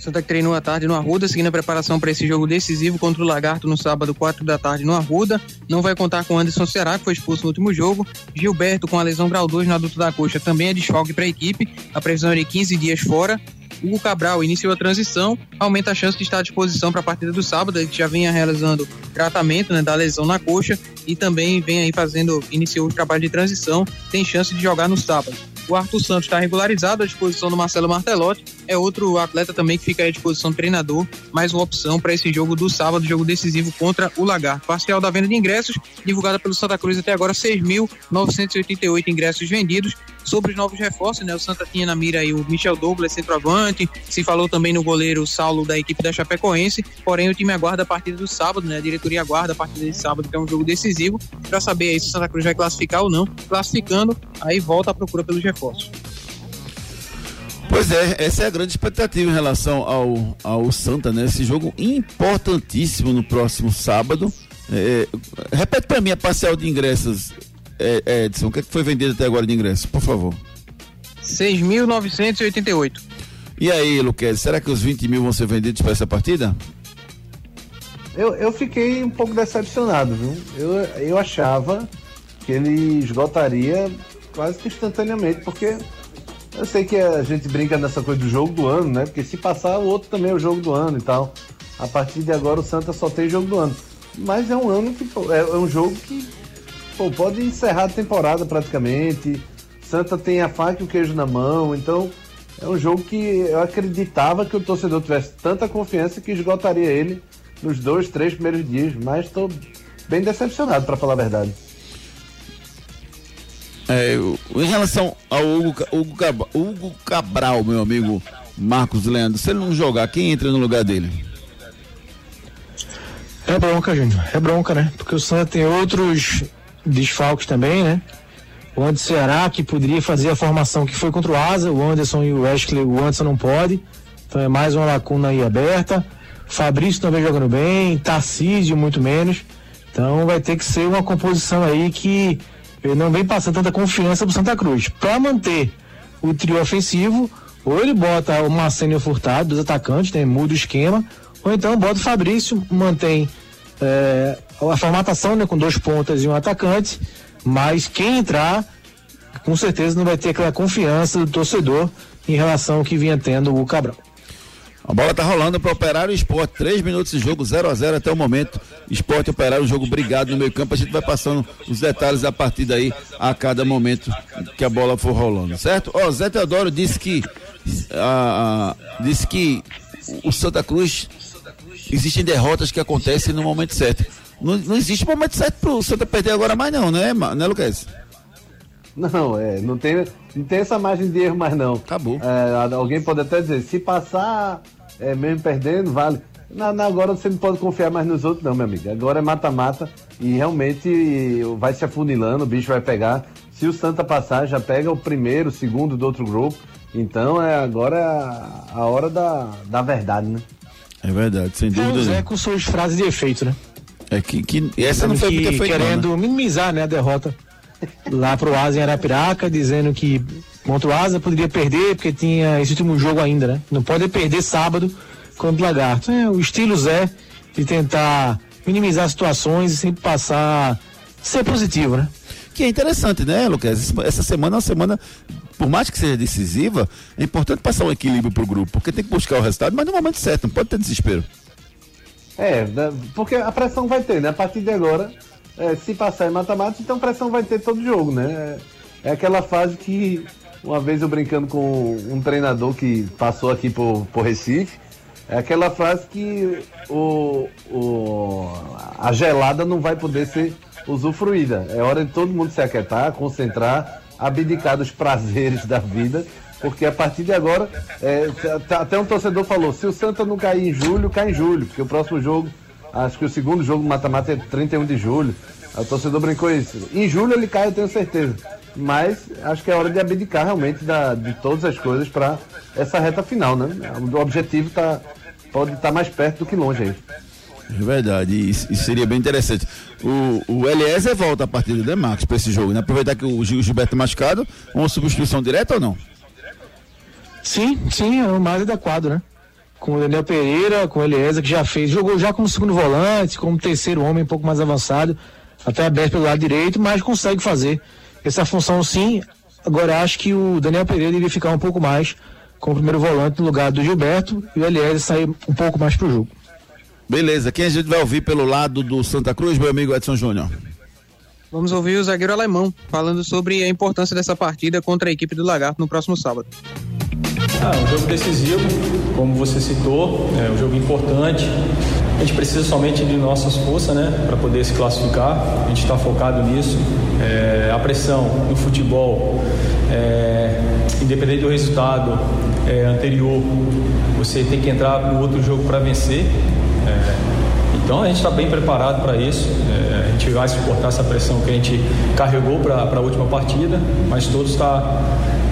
Santa que treinou à tarde no Arruda, seguindo a preparação para esse jogo decisivo contra o Lagarto no sábado, 4 da tarde no Arruda. Não vai contar com Anderson Ceará, que foi expulso no último jogo. Gilberto, com a lesão grau 2 no adulto da coxa, também é desfalque para a equipe. A previsão é de 15 dias fora. Hugo Cabral iniciou a transição, aumenta a chance de estar à disposição para a partida do sábado. Ele já vinha realizando tratamento né, da lesão na coxa e também vem aí fazendo, iniciou o trabalho de transição, tem chance de jogar no sábado. O Arthur Santos está regularizado à disposição do Marcelo Martelotti, é outro atleta também que fica à disposição do treinador, mais uma opção para esse jogo do sábado, jogo decisivo contra o Lagarto. Parcial da venda de ingressos, divulgada pelo Santa Cruz até agora, 6.988 ingressos vendidos. Sobre os novos reforços, né? O Santa tinha na mira aí o Michel Douglas, centroavante, se falou também no goleiro Saulo da equipe da Chapecoense, porém o time aguarda a partida do sábado, né? A diretoria aguarda a partida de sábado, que é um jogo decisivo, para saber aí se o Santa Cruz vai classificar ou não. Classificando, aí volta à procura pelos reforços. Pois é, essa é a grande expectativa em relação ao, ao Santa, né? Esse jogo importantíssimo no próximo sábado. É, repete para mim a parcial de ingressos, é, Edson. O que, é que foi vendido até agora de ingressos, por favor? 6.988. E aí, Luquez, será que os 20 mil vão ser vendidos para essa partida? Eu, eu fiquei um pouco decepcionado, viu? Eu, eu achava que ele esgotaria quase que instantaneamente, porque eu sei que a gente brinca nessa coisa do jogo do ano, né? Porque se passar, o outro também é o jogo do ano e tal. A partir de agora o Santa só tem jogo do ano. Mas é um ano que pô, é, um jogo que pô, pode encerrar a temporada praticamente. Santa tem a faca e o queijo na mão, então é um jogo que eu acreditava que o torcedor tivesse tanta confiança que esgotaria ele nos dois, três primeiros dias, mas estou bem decepcionado para falar a verdade. É, em relação ao Hugo, Hugo, Cab- Hugo Cabral, meu amigo Marcos Leandro, se ele não jogar, quem entra no lugar dele? É bronca, Júnior. É bronca, né? Porque o Santa tem outros desfalques também, né? O Anderson Ceará, que poderia fazer a formação que foi contra o Asa, o Anderson e o Wesley, o Anderson não pode. Então é mais uma lacuna aí aberta. Fabrício também jogando bem, Tarcísio muito menos. Então vai ter que ser uma composição aí que eh, não vem passando tanta confiança pro Santa Cruz. Para manter o trio ofensivo, ou ele bota o Marcelo Furtado, dos atacantes, né, muda o esquema, ou então bota o Fabrício, mantém eh, a formatação né, com dois pontas e um atacante, mas quem entrar, com certeza não vai ter aquela confiança do torcedor em relação ao que vinha tendo o Cabral. A bola tá rolando para Operário Esporte. Três minutos de jogo, 0 a 0 até o momento. Esporte Operário, jogo brigado no meio campo. A gente vai passando os detalhes da partida aí a cada momento que a bola for rolando, certo? Ó, Zé Teodoro disse que ah, disse que o Santa Cruz existem derrotas que acontecem no momento certo. Não, não existe momento certo pro Santa perder agora mais não, né, né Lucas? Não, é, não tem, não tem essa margem de erro mais não. Acabou. É, alguém pode até dizer, se passar, é, mesmo perdendo, vale. Não, não, agora você não pode confiar mais nos outros não, meu amigo. Agora é mata-mata e realmente vai se afunilando, o bicho vai pegar. Se o Santa passar, já pega o primeiro, o segundo do outro grupo. Então é agora a, a hora da, da verdade, né? É verdade, sem É o dúvida. Zé com suas frases de efeito, né? É que, que essa não foi que, porque foi querendo minimizar né, a derrota lá pro Asa em Arapiraca, dizendo que Contra o Asa poderia perder porque tinha esse último jogo ainda, né? Não pode perder sábado contra o Lagarto. É o estilo Zé de tentar minimizar situações e sempre passar, ser positivo, né? Que é interessante, né, Lucas? Essa semana é uma semana, por mais que seja decisiva, é importante passar um equilíbrio pro grupo, porque tem que buscar o resultado, mas no momento certo, não pode ter desespero. É, né, porque a pressão vai ter, né? A partir de agora, é, se passar em mata-mata, então pressão vai ter todo jogo, né? É, é aquela fase que, uma vez eu brincando com um treinador que passou aqui por, por Recife, é aquela frase que o, o, a gelada não vai poder ser usufruída. É hora de todo mundo se aquietar, concentrar, abdicar dos prazeres da vida, porque a partir de agora, é, tá- até um torcedor falou, se o Santa não cair em julho, cai em julho, porque o próximo jogo, acho que o segundo jogo do mata-mata é 31 de julho. O torcedor brincou isso. Em julho ele cai, eu tenho certeza. Mas acho que é hora de abdicar realmente da, de todas as coisas para essa reta final, né? O objetivo tá, pode estar mais perto do que longe aí. É verdade, isso, isso seria bem interessante. O, o Eliezer volta a partir do Demarcos para esse jogo, né? Aproveitar que o Gil- Gilberto é machucado, uma substituição direta ou não? Sim, sim, é o mais adequado, né? Com o Daniel Pereira, com o Eliezer, que já fez, jogou já como segundo volante, como terceiro homem um pouco mais avançado, até aberto pelo lado direito, mas consegue fazer essa função sim. Agora acho que o Daniel Pereira deveria ficar um pouco mais como primeiro volante no lugar do Gilberto e o Eliezer sair um pouco mais pro jogo. Beleza, quem a gente vai ouvir pelo lado do Santa Cruz, meu amigo Edson Júnior? Vamos ouvir o zagueiro alemão falando sobre a importância dessa partida contra a equipe do Lagarto no próximo sábado. Ah, um jogo decisivo, como você citou, é um jogo importante. A gente precisa somente de nossas forças, né, para poder se classificar. A gente está focado nisso. É, a pressão no futebol, é, independente do resultado é, anterior, você tem que entrar no outro jogo para vencer. É, então a gente está bem preparado para isso. A gente vai suportar essa pressão que a gente carregou para a última partida, mas todos tá,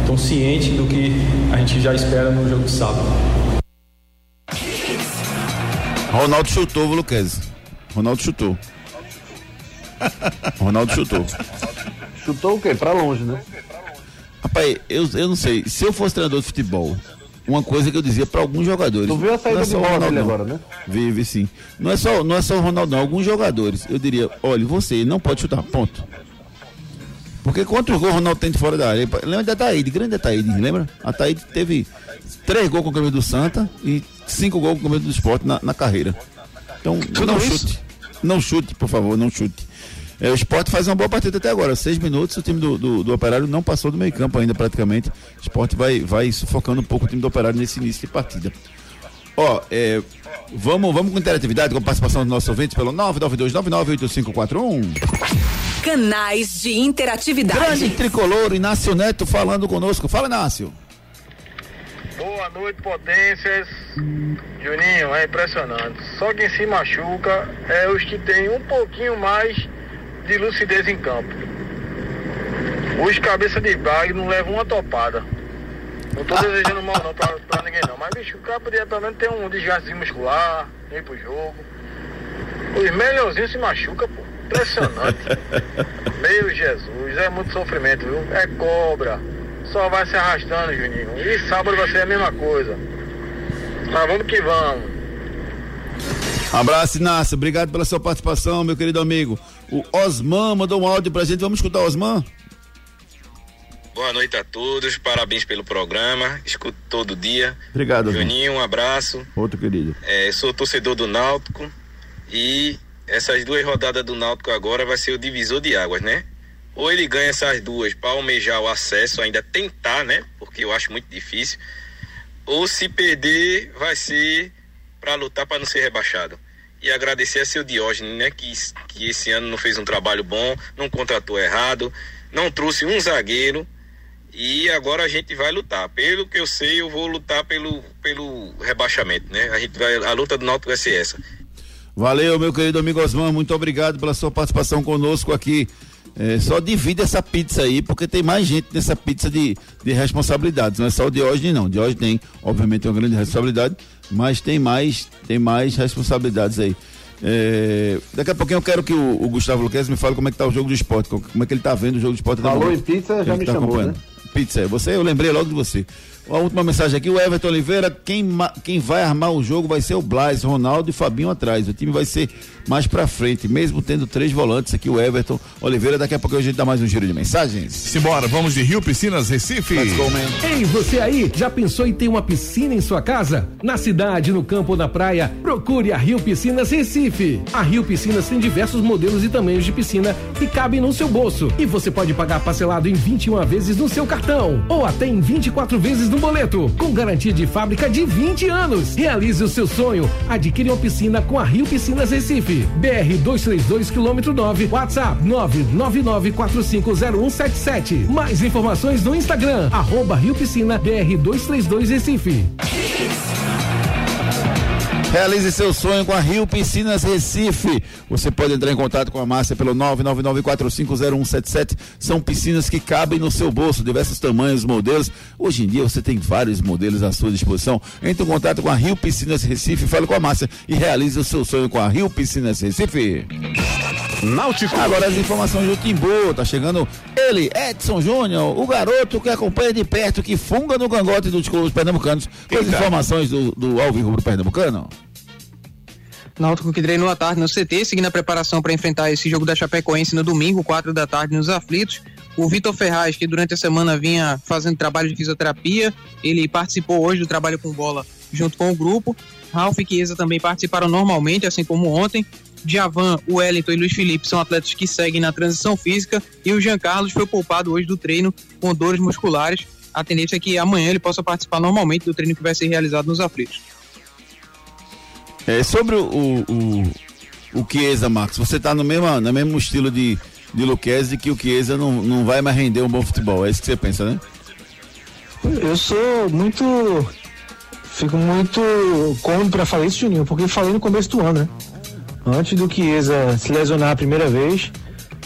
estão cientes do que a gente já espera no jogo de sábado. Ronaldo chutou, Luquez? Ronaldo chutou. Ronaldo chutou. Chutou o quê? Pra longe, né? Rapaz, eu, eu não sei. Se eu fosse treinador de futebol, uma coisa que eu dizia para alguns jogadores. Tu viu a saída não é de bola dele agora, né? Vi, vi sim. Não é só, não é só o Ronaldo, não. Alguns jogadores, eu diria, olha, você não pode chutar, ponto. Porque quantos gols o Ronaldo tem de fora da área? Lembra da Taíde, grande Taíde, lembra? A Taíde teve três gols com o camisa do Santa e cinco gols com o camisa do Esporte na, na carreira. Então, não chute. Não chute, por favor, não chute. É, o Esporte faz uma boa partida até agora. Seis minutos, o time do, do, do Operário não passou do meio campo ainda praticamente. O Esporte vai, vai sufocando um pouco o time do Operário nesse início de partida. Ó, é, vamos, vamos com interatividade, com a participação dos nossos ouvintes pelo 992998541. Canais de interatividade. Grande tricolor, Inácio Neto falando conosco. Fala, Inácio. Boa noite, potências. Juninho, é impressionante. Só quem se machuca é os que têm um pouquinho mais de lucidez em campo. Os cabeça de bag não levam uma topada. Não tô desejando mal não pra, pra ninguém não. Mas bicho, o cara podia pelo menos ter um desgaste muscular, ir pro jogo. Os melhorzinhos se machucam, pô. Impressionante. Meu Jesus, é muito sofrimento, viu? É cobra. Só vai se arrastando, Juninho. E sábado vai ser a mesma coisa. Mas vamos que vamos. Abraço, Inácio. Obrigado pela sua participação, meu querido amigo. O Osman mandou um áudio pra gente. Vamos escutar o Osman? Boa noite a todos, parabéns pelo programa, escuto todo dia. Obrigado. Juninho, um abraço. Outro querido. É, sou torcedor do Náutico e essas duas rodadas do Náutico agora vai ser o divisor de águas, né? Ou ele ganha essas duas para almejar o acesso, ainda tentar, né? Porque eu acho muito difícil. Ou se perder, vai ser para lutar para não ser rebaixado. E agradecer a seu Diógenes, né? Que, que esse ano não fez um trabalho bom, não contratou errado, não trouxe um zagueiro. E agora a gente vai lutar. Pelo que eu sei, eu vou lutar pelo, pelo rebaixamento, né? A gente vai, a luta do Náutico vai ser essa. Valeu, meu querido amigo Osman. Muito obrigado pela sua participação conosco aqui. É, só divide essa pizza aí, porque tem mais gente nessa pizza de, de responsabilidades. Não é só o Diógenes, não. O Diógenes tem, obviamente, uma grande responsabilidade, mas tem mais, tem mais responsabilidades aí. É, daqui a pouquinho eu quero que o, o Gustavo Luquez me fale como é que tá o jogo do esporte, como é que ele tá vendo o jogo do esporte. Falou em pizza, já Ele me tá chamou, né? Pizza. Você, eu lembrei logo de você. A última mensagem aqui, o Everton Oliveira, quem, quem vai armar o jogo vai ser o Blas, Ronaldo e Fabinho atrás. O time vai ser mais pra frente, mesmo tendo três volantes aqui, o Everton Oliveira. Daqui a pouco a gente dá mais um giro de mensagens. Simbora, vamos de Rio Piscinas Recife. Let's go, man. Ei, você aí, já pensou em ter uma piscina em sua casa? Na cidade, no campo ou na praia, procure a Rio Piscinas Recife. A Rio Piscinas tem diversos modelos e tamanhos de piscina que cabem no seu bolso. E você pode pagar parcelado em 21 vezes no seu cartão ou até em 24 vezes no boleto, com garantia de fábrica de 20 anos. Realize o seu sonho. Adquire uma piscina com a Rio Piscinas Recife. BR 232 quilômetro 9, WhatsApp 999450177. Mais informações no Instagram, arroba Rio Piscina BR 232 Recife. Realize seu sonho com a Rio Piscinas Recife. Você pode entrar em contato com a Márcia pelo 999450177. São piscinas que cabem no seu bolso, diversos tamanhos, modelos. Hoje em dia você tem vários modelos à sua disposição. Entre em contato com a Rio Piscinas Recife, fale com a Márcia e realize o seu sonho com a Rio Piscinas Recife. Náutico. Agora as informações do Timbu, tá chegando ele, Edson Júnior, o garoto que acompanha de perto, que funga no gangote dos clubes pernambucanos. Com as informações do, do Alvin Rubro Pernambucano. Náutico que treinou à tarde no CT, seguindo a preparação para enfrentar esse jogo da Chapecoense no domingo, 4 da tarde, nos aflitos. O Vitor Ferraz, que durante a semana vinha fazendo trabalho de fisioterapia, ele participou hoje do trabalho com bola junto com o grupo. Ralf e Chiesa também participaram normalmente, assim como ontem. Javan, Wellington e Luiz Felipe são atletas que seguem na transição física e o Jean Carlos foi poupado hoje do treino com dores musculares. A tendência é que amanhã ele possa participar normalmente do treino que vai ser realizado nos aflitos. É, sobre o, o, o, Chiesa, Marcos, você tá no mesmo, no mesmo estilo de, de Luquezzi que o Chiesa não, não vai mais render um bom futebol. É isso que você pensa, né? Eu sou muito. Fico muito cômodo pra falar isso, Juninho, porque falei no começo do ano, né? Antes do Chiesa se lesionar a primeira vez,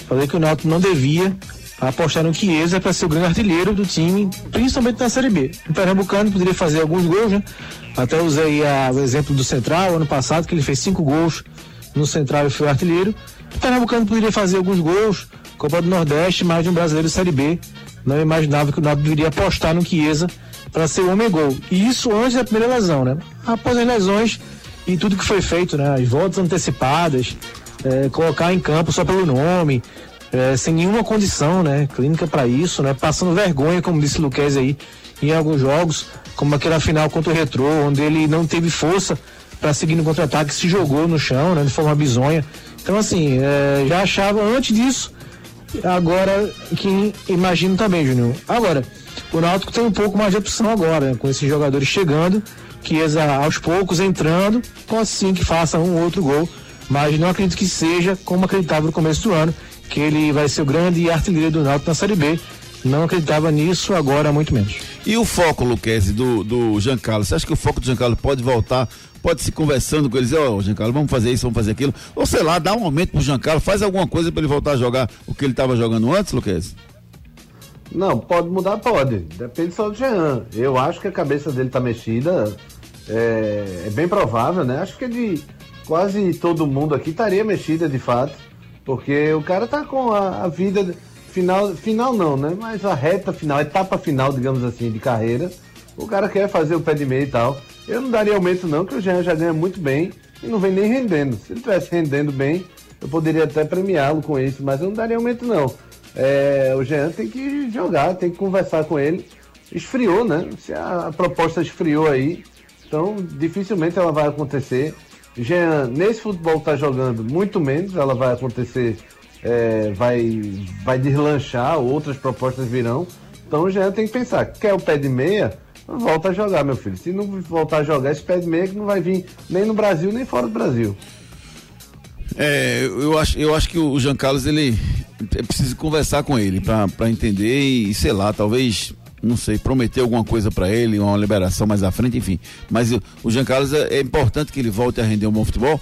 falei que o Náutico não devia apostar no Chiesa para ser o grande artilheiro do time, principalmente na Série B. O Pernambucano poderia fazer alguns gols, né? Até usei a- o exemplo do Central ano passado, que ele fez cinco gols no Central e foi artilheiro. O Pernambucano poderia fazer alguns gols, Copa do Nordeste, mais de um brasileiro Série B. Não imaginava que o Náutico deveria apostar no Chiesa para ser o homem gol. E isso antes da primeira lesão, né? Após as lesões e tudo que foi feito, né? As voltas antecipadas, eh, colocar em campo só pelo nome, eh, sem nenhuma condição, né? Clínica para isso, né? Passando vergonha, como disse o Luquez aí, em alguns jogos, como aquela final contra o Retrô, onde ele não teve força para seguir no contra-ataque, se jogou no chão, né? De forma bizonha. Então, assim, eh, já achava antes disso agora que imagino também, Júnior. Agora, o Náutico tem um pouco mais de opção agora, né? com esses jogadores chegando, que aos poucos entrando, pode sim que faça um ou outro gol, mas não acredito que seja como acreditava no começo do ano, que ele vai ser o grande artilheiro do Náutico na Série B. Não acreditava nisso, agora muito menos. E o foco, Luquezzi, do, do Giancarlo? Você acha que o foco do Giancarlo pode voltar? Pode se conversando com eles, ó, Giancarlo, vamos fazer isso, vamos fazer aquilo. Ou sei lá, dá um aumento pro Giancarlo, faz alguma coisa para ele voltar a jogar o que ele estava jogando antes, Luquezzi? Não, pode mudar, pode. Depende só do Jean. Eu acho que a cabeça dele tá mexida. É, é bem provável, né? Acho que de quase todo mundo aqui estaria mexida de fato. Porque o cara tá com a, a vida final. Final não, né? Mas a reta final, a etapa final, digamos assim, de carreira. O cara quer fazer o pé de meia e tal. Eu não daria aumento, não, que o Jean já ganha muito bem e não vem nem rendendo. Se ele estivesse rendendo bem, eu poderia até premiá-lo com isso, mas eu não daria aumento, não. É, o Jean tem que jogar, tem que conversar com ele. Esfriou, né? Se a, a proposta esfriou aí, então dificilmente ela vai acontecer. Jean, nesse futebol que tá jogando, muito menos ela vai acontecer, é, vai, vai deslanchar, outras propostas virão. Então Jean tem que pensar, quer o pé de meia? Volta a jogar, meu filho. Se não voltar a jogar, esse pé de meia que não vai vir nem no Brasil, nem fora do Brasil. É, eu acho, eu acho que o Jean Carlos, ele é preciso conversar com ele para entender e, sei lá, talvez, não sei, prometer alguma coisa para ele, uma liberação mais à frente, enfim. Mas o- o Jean Carlos é, é importante que ele volte a render um bom futebol,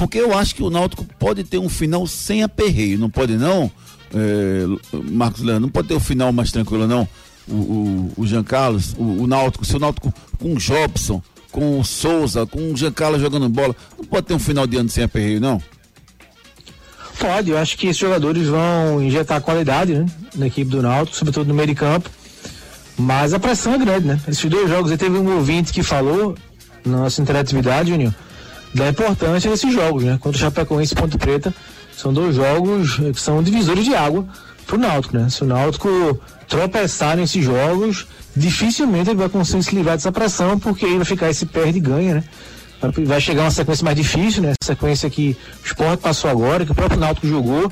porque eu acho que o Náutico pode ter um final sem aperreio, não pode não, é, Marcos Leandro, não pode ter um final mais tranquilo não. O, o, o Jean Carlos, o, o Náutico, se o Náutico com o Jobson, com o Souza, com o Jean Carlos jogando bola, não pode ter um final de ano sem aperreio não. Pode, eu acho que esses jogadores vão injetar qualidade né, na equipe do Náutico, sobretudo no meio de campo. Mas a pressão é grande, né? Esses dois jogos, aí teve um ouvinte que falou na nossa interatividade, Júnior, da importância desses jogos, né? Contra o Chapecoense e Ponte Preta, são dois jogos eh, que são divisores de água pro Náutico, né? Se o Náutico tropeçar nesses jogos, dificilmente ele vai conseguir se livrar dessa pressão, porque aí vai ficar esse perde e ganha, né? Vai- chegar uma sequência mais difícil, né? Sequência que o Sport passou agora, que o próprio Náutico jogou.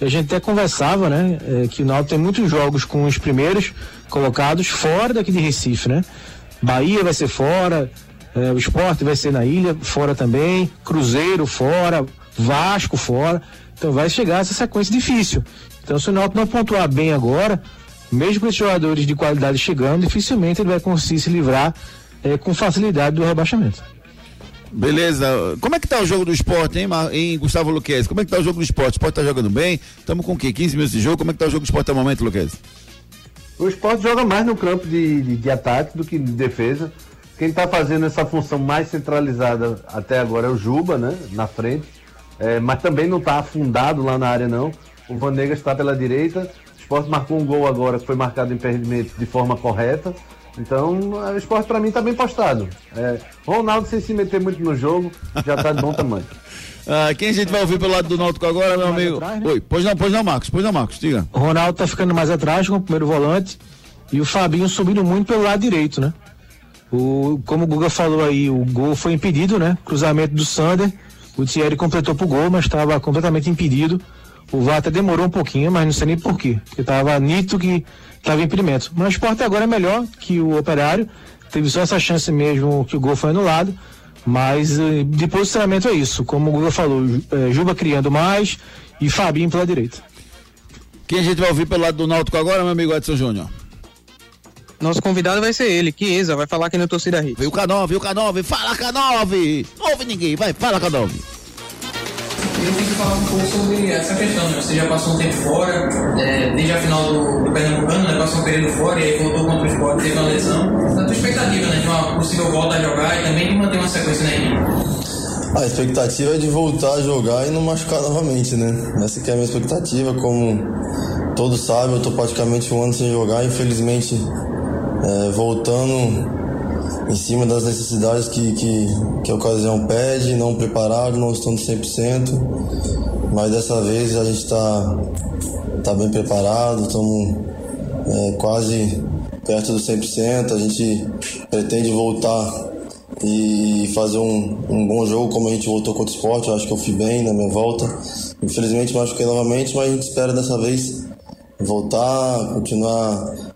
A gente até conversava, né? eh, que o Náutico tem muitos jogos com os primeiros colocados fora daqui de Recife, né? Bahia vai ser fora, eh, o Sport vai ser na ilha, fora também, Cruzeiro fora, Vasco fora. Então vai chegar essa sequência difícil. Então se o Náutico não pontuar bem agora, mesmo com esses jogadores de qualidade chegando, dificilmente ele vai conseguir se livrar eh, com facilidade do rebaixamento. Beleza. Como é que tá o jogo do esporte, hein, Mar- hein Gustavo Luquez? Como é que tá o jogo do esporte? O esporte tá jogando bem? Estamos com o quê? 15 minutos de jogo? Como é que tá o jogo do esporte até o momento, Luquez? O esporte joga mais no campo de, de, de ataque do que de defesa. Quem está fazendo essa função mais centralizada até agora é o Juba, né? Na frente. É, mas também não está afundado lá na área, não. O Vanegas está pela direita. O esporte marcou um gol agora que foi marcado em impedimento de forma correta. Então, o esporte para mim está bem postado. É, Ronaldo, sem se meter muito no jogo, já está de bom tamanho. Ah, quem a gente vai ouvir pelo lado do Náutico agora, meu amigo? Oi, pois não, pois não, Marcos, pois não, Marcos, diga. O Ronaldo tá ficando mais atrás com o primeiro volante e o Fabinho subindo muito pelo lado direito, né? O, como o Guga falou aí, o gol foi impedido, né? Cruzamento do Sander. O Thierry completou pro gol, mas estava completamente impedido. O VAR até demorou um pouquinho, mas não sei nem por quê. Porque tava nítido que tava impedimento. Mas o esporte agora é melhor que o operário. Teve só essa chance mesmo que o gol foi anulado. Mas eh, de posicionamento é isso. Como o Guga falou, eh, Juba criando mais e Fabinho pela direita. Quem a gente vai ouvir pelo lado do Náutico agora, meu amigo Edson Júnior? Nosso convidado vai ser ele, Chiesa, vai falar aqui no Torcida. Veio o K9, veio o K9, fala K9! Não ouve ninguém, vai, fala K9. Eu tenho que falar um pouco sobre essa questão, né? Você já passou um tempo fora, é, desde a final do, do Pernambucano, né? Passou um período fora e aí voltou contra o esporte, teve uma lesão. Da tua expectativa, né? De uma possível volta a jogar e também de manter uma sequência na equipe. A expectativa é de voltar a jogar e não machucar novamente, né? Essa que é a minha expectativa. Como todos sabem, eu tô praticamente um ano sem jogar. Infelizmente, é, voltando em cima das necessidades que, que, que a ocasião pede, não preparado, não estando 100%. Mas dessa vez a gente está tá bem preparado, estamos é, quase perto do 100%. A gente pretende voltar e fazer um, um bom jogo como a gente voltou contra o esporte. Eu acho que eu fui bem na minha volta. Infelizmente machuquei novamente, mas a gente espera dessa vez voltar, continuar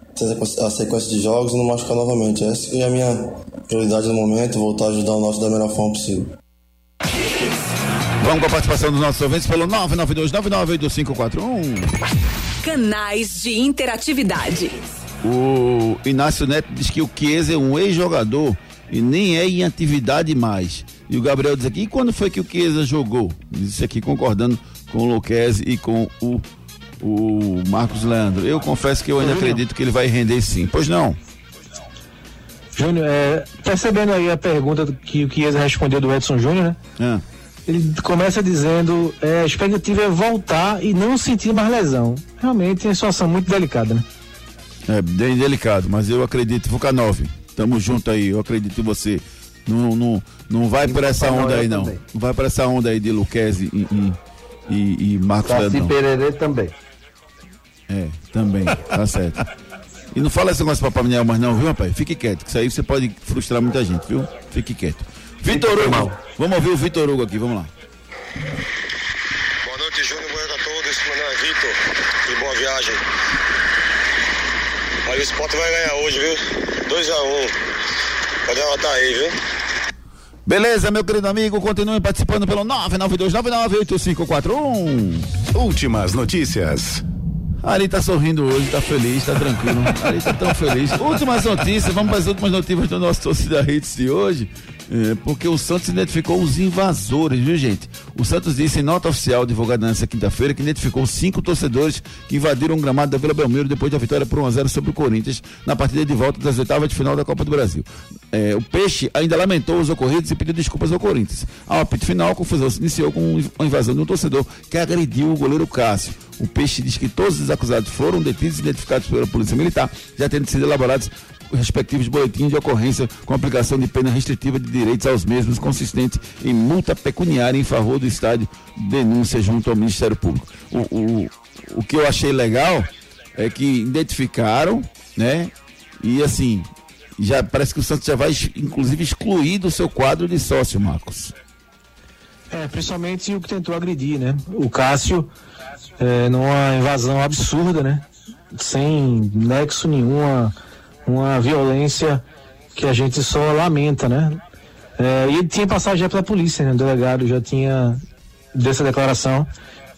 a sequência de jogos e não machucar novamente. Essa é a minha prioridade no momento, voltar a ajudar o nosso da melhor forma possível. Vamos com a participação dos nossos ouvintes pelo 992998541. Canais de interatividade. O Inácio Neto diz que o Chiesa é um ex-jogador e nem é em atividade mais. E o Gabriel diz aqui, e quando foi que o Chiesa jogou? Diz isso aqui concordando com o Luquezzi e com o, o Marcos Leandro. Eu confesso que eu ainda acredito que ele vai render sim. Pois não? Júnior, é, percebendo aí a pergunta que o Chiesa respondeu do Edson Júnior, né? Ele começa dizendo, é, a expectativa é voltar e não sentir mais lesão. Realmente é uma situação muito delicada, né? É bem delicado, mas eu acredito, Fuca 9. Tamo junto aí, eu acredito em você. Não, não, não vai por essa onda aí, não. Não vai por essa onda aí de Luquezzi e, e, e, e Marcos Leandro. Pererê também. É, também, tá certo. E não fala esse negócio pra Paminel mais não, viu, rapaz? Fique quieto, que isso aí você pode frustrar muita gente, viu? Fique quieto. Vitor Hugo, vamos ouvir o Vitor Hugo aqui, vamos lá. Boa noite, Júnior. Boa noite a todos. Meu nome é Vitor. E boa viagem. Aí o Sport vai ganhar hoje, viu? 2x1. Pode derrotar aí, viu? Beleza, meu querido amigo, continue participando pelo 992998541. Últimas notícias. Ari tá sorrindo hoje, tá feliz, tá tranquilo. Ari tá tão feliz. Últimas notícias, vamos para as últimas notícias do nosso torcida Hits de hoje. É, porque o Santos identificou os invasores, viu, gente? O Santos disse em nota oficial divulgada nesta quinta-feira que identificou cinco torcedores que invadiram o gramado da Vila Belmiro depois da vitória por 1 a 0 sobre o Corinthians na partida de volta das oitavas de final da Copa do Brasil. É, o Peixe ainda lamentou os ocorridos e pediu desculpas ao Corinthians. Ao apito final, a confusão se iniciou com a invasão de um torcedor que agrediu o goleiro Cássio. O Peixe diz que todos os acusados foram detidos e identificados pela Polícia Militar, já tendo sido elaborados os respectivos boletins de ocorrência com aplicação de pena restritiva de direitos aos mesmos, consistente em multa pecuniária em favor do estádio, denúncia junto ao Ministério Público. O, o, o que eu achei legal é que identificaram, né? E assim, já parece que o Santos já vai, inclusive, excluir do seu quadro de sócio, Marcos. É, principalmente o que tentou agredir, né? O Cássio, é, numa invasão absurda, né? Sem nexo nenhuma, uma violência que a gente só lamenta, né? É, e ele tinha passagem já pela polícia, né? O delegado já tinha dessa declaração.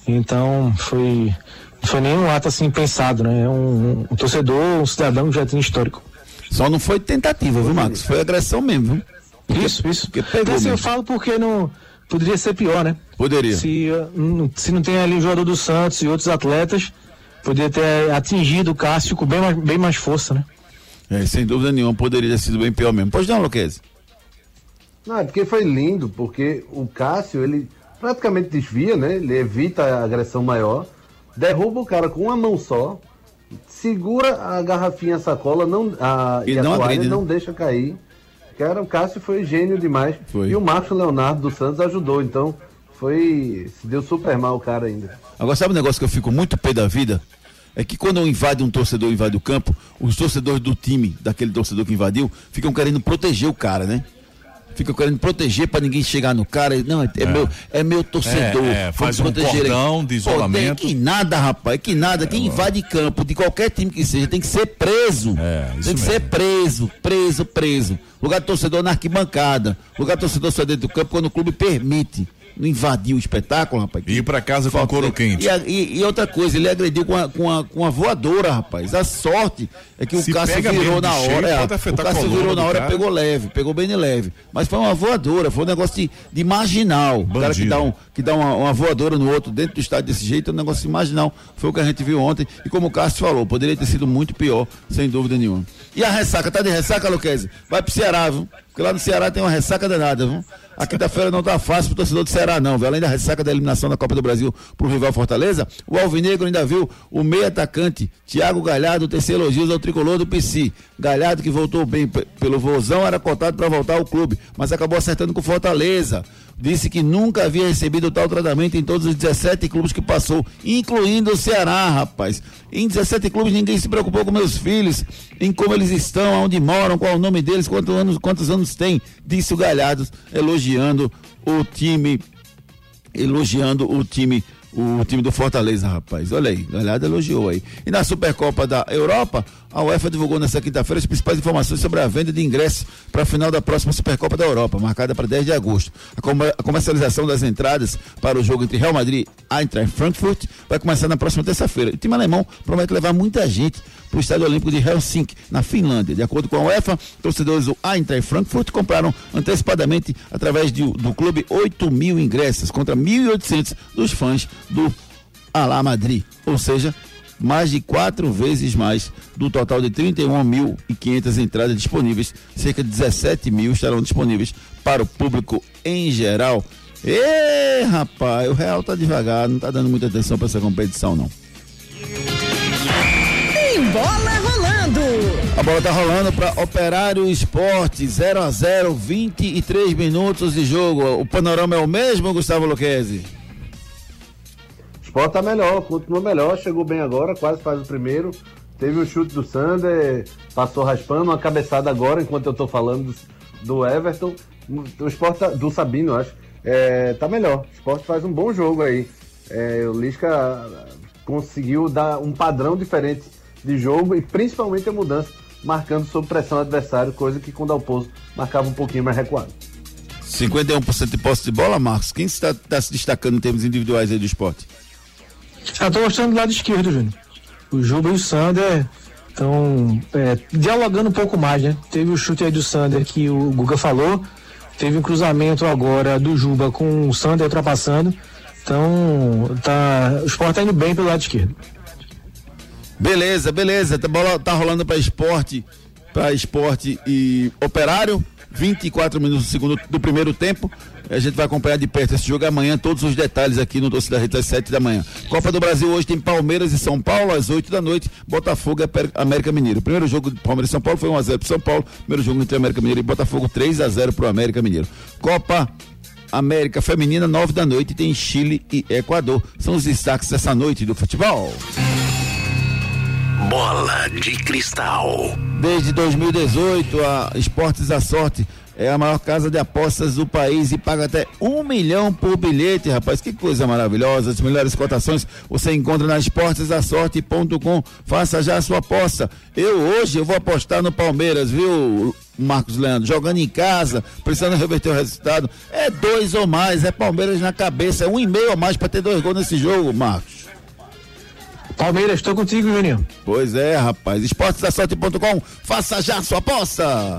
Então foi não foi nenhum ato assim pensado, né? É um, um torcedor, um cidadão que já tinha histórico. Só não foi tentativa, viu, Marcos? Foi agressão mesmo, viu? Porque, Isso, isso. Então, assim, eu falo porque não poderia ser pior, né? Poderia. Se, não- se não tem ali o jogador do Santos e outros atletas, poderia ter atingido o Cássio com bem mais, bem mais força, né? É, sem dúvida nenhuma, poderia ter sido bem pior mesmo. Pode dar, Luquezzi? Não, é porque foi lindo, porque o Cássio, ele praticamente desvia, né? Ele evita a agressão maior, derruba o cara com uma mão só, segura a garrafinha, a sacola, não, a, E e, a não toalha, agride, né? não deixa cair. Cara, o Cássio foi gênio demais. Foi. E o Marcos Leonardo dos Santos ajudou, então foi. Se deu super mal o cara ainda. Agora, sabe um negócio que eu fico muito pé da vida? É que quando invade um torcedor, invade o campo, os torcedores do time, daquele torcedor que invadiu, ficam querendo proteger o cara, né? Ficam querendo proteger pra ninguém chegar no cara. Não, é, é meu, é meu torcedor. É, é, faz um vamos proteger ele." cordão de Pô, isolamento. tem que nada, rapaz. Que nada. Quem invade campo de qualquer time que seja tem que ser preso. tem que ser preso, preso, preso. Lugar torcedor na arquibancada. Lugar torcedor só dentro do campo quando o clube permite. Não invadir o espetáculo, rapaz. Ir pra casa com Falta- couro quente. E, a- e- e outra coisa, ele agrediu com a, com, a, com a voadora, rapaz. A sorte é que Se o Cássio pega virou de na hora. é, o a Cássio virou na hora, cara. pegou leve, pegou bem de leve. Mas foi uma voadora, foi um negócio de, de marginal. O cara que Bandido. dá, um, que dá uma, uma voadora no outro dentro do estádio desse jeito é um negócio marginal. Foi o que a gente viu ontem. E como o Cássio falou, poderia ter sido muito pior, sem dúvida nenhuma. E a ressaca, tá de ressaca, Luquezzi? Vai pro Ceará, viu? Porque lá no Ceará tem uma ressaca danada, viu? A quinta-feira não tá fácil pro torcedor do Ceará, não, viu? Além da ressaca da eliminação da Copa do Brasil pro rival Fortaleza, o Alvinegro ainda viu o meio atacante Thiago Galhardo tecer elogios ao tricolor do PC. Galhardo, que voltou bem pe- pelo vozão, era cotado para voltar ao clube, mas acabou acertando com Fortaleza. Disse que nunca havia recebido tal tratamento em todos os 17 clubes que passou, incluindo o Ceará, rapaz. Em 17 clubes ninguém se preocupou com meus filhos, em como eles estão, aonde moram, qual o nome deles, quantos anos, quantos anos tem, disse o Galhardo, elogiando o time, elogiando o time o time do Fortaleza, rapaz. Olha aí, Galhardo elogiou aí. E na Supercopa da Europa, a UEFA divulgou nesta quinta-feira as principais informações sobre a venda de ingressos para a final da próxima Supercopa da Europa, marcada para 10 de agosto. A, comer- a comercialização das entradas para o jogo entre Real Madrid e Eintracht Frankfurt vai começar na próxima terça-feira. O time alemão promete levar muita gente para o Estádio Olímpico de Helsinki, na Finlândia. De acordo com a UEFA, torcedores do Eintracht Frankfurt compraram antecipadamente, através de- do clube, 8 mil ingressos, contra 1.800 dos fãs do Alá Madrid. Ou seja, mais de quatro vezes mais do total de 31.500 entradas disponíveis. Cerca de 17 mil estarão disponíveis para o público em geral. Ê, rapaz, o Real tá devagar, não tá dando muita atenção para essa competição, não. Tem bola rolando. A bola tá rolando para Operário Esporte, 0 a 0 23 minutos de jogo. O panorama é o mesmo, Gustavo Luquezzi? O Sport tá melhor, continua melhor, chegou bem agora, quase faz o primeiro. Teve um chute do Sander, passou raspando, uma cabeçada agora, enquanto eu tô falando do, Everton. O Sport tá- do Sabino, acho. É, tá melhor. O Sport faz um bom jogo aí. É, o Lisca conseguiu dar um padrão diferente de jogo e principalmente a mudança, marcando sob pressão adversário, coisa que com o Dalpozo marcava um pouquinho mais recuado. 51% de posse de bola, Marcos. Quem está tá se destacando em termos individuais aí do esporte? Eu tô mostrando do lado esquerdo, Júnior. O Juba e o Sander estão é, dialogando um pouco mais, né? Teve o chute aí do Sander que o Guga falou. Teve um cruzamento agora do Juba com o Sander ultrapassando. Então, tá, o esporte tá indo bem pelo lado esquerdo. Beleza, beleza. A bola tá rolando para esporte, para esporte e operário. 24 minutos do segundo do primeiro tempo. A gente vai acompanhar de perto esse jogo amanhã, todos os detalhes aqui no Doce da Rede às 7 da manhã. Copa do Brasil hoje tem Palmeiras e São Paulo às 8 da noite, Botafogo e América Mineiro. O primeiro jogo de Palmeiras e São Paulo foi 1 a 0 pro São Paulo, primeiro jogo entre América Mineiro e Botafogo 3 a 0 pro América Mineiro. Copa América Feminina 9 da noite tem Chile e Equador. São os destaques dessa noite do futebol. Bola de cristal. Desde 2018, a Esportes da Sorte é a maior casa de apostas do país e paga até um milhão por bilhete, rapaz. Que coisa maravilhosa. As melhores cotações você encontra na esportesdasorte.com. Faça já a sua aposta. Eu hoje eu vou apostar no Palmeiras, viu, Marcos Leandro? Jogando em casa, precisando reverter o resultado. É dois ou mais, é Palmeiras na cabeça. É um e meio ou mais para ter dois gols nesse jogo, Marcos. Palmeiras, estou contigo, Juninho. Pois é, rapaz. Esportesdasorte.com. Faça já a sua aposta.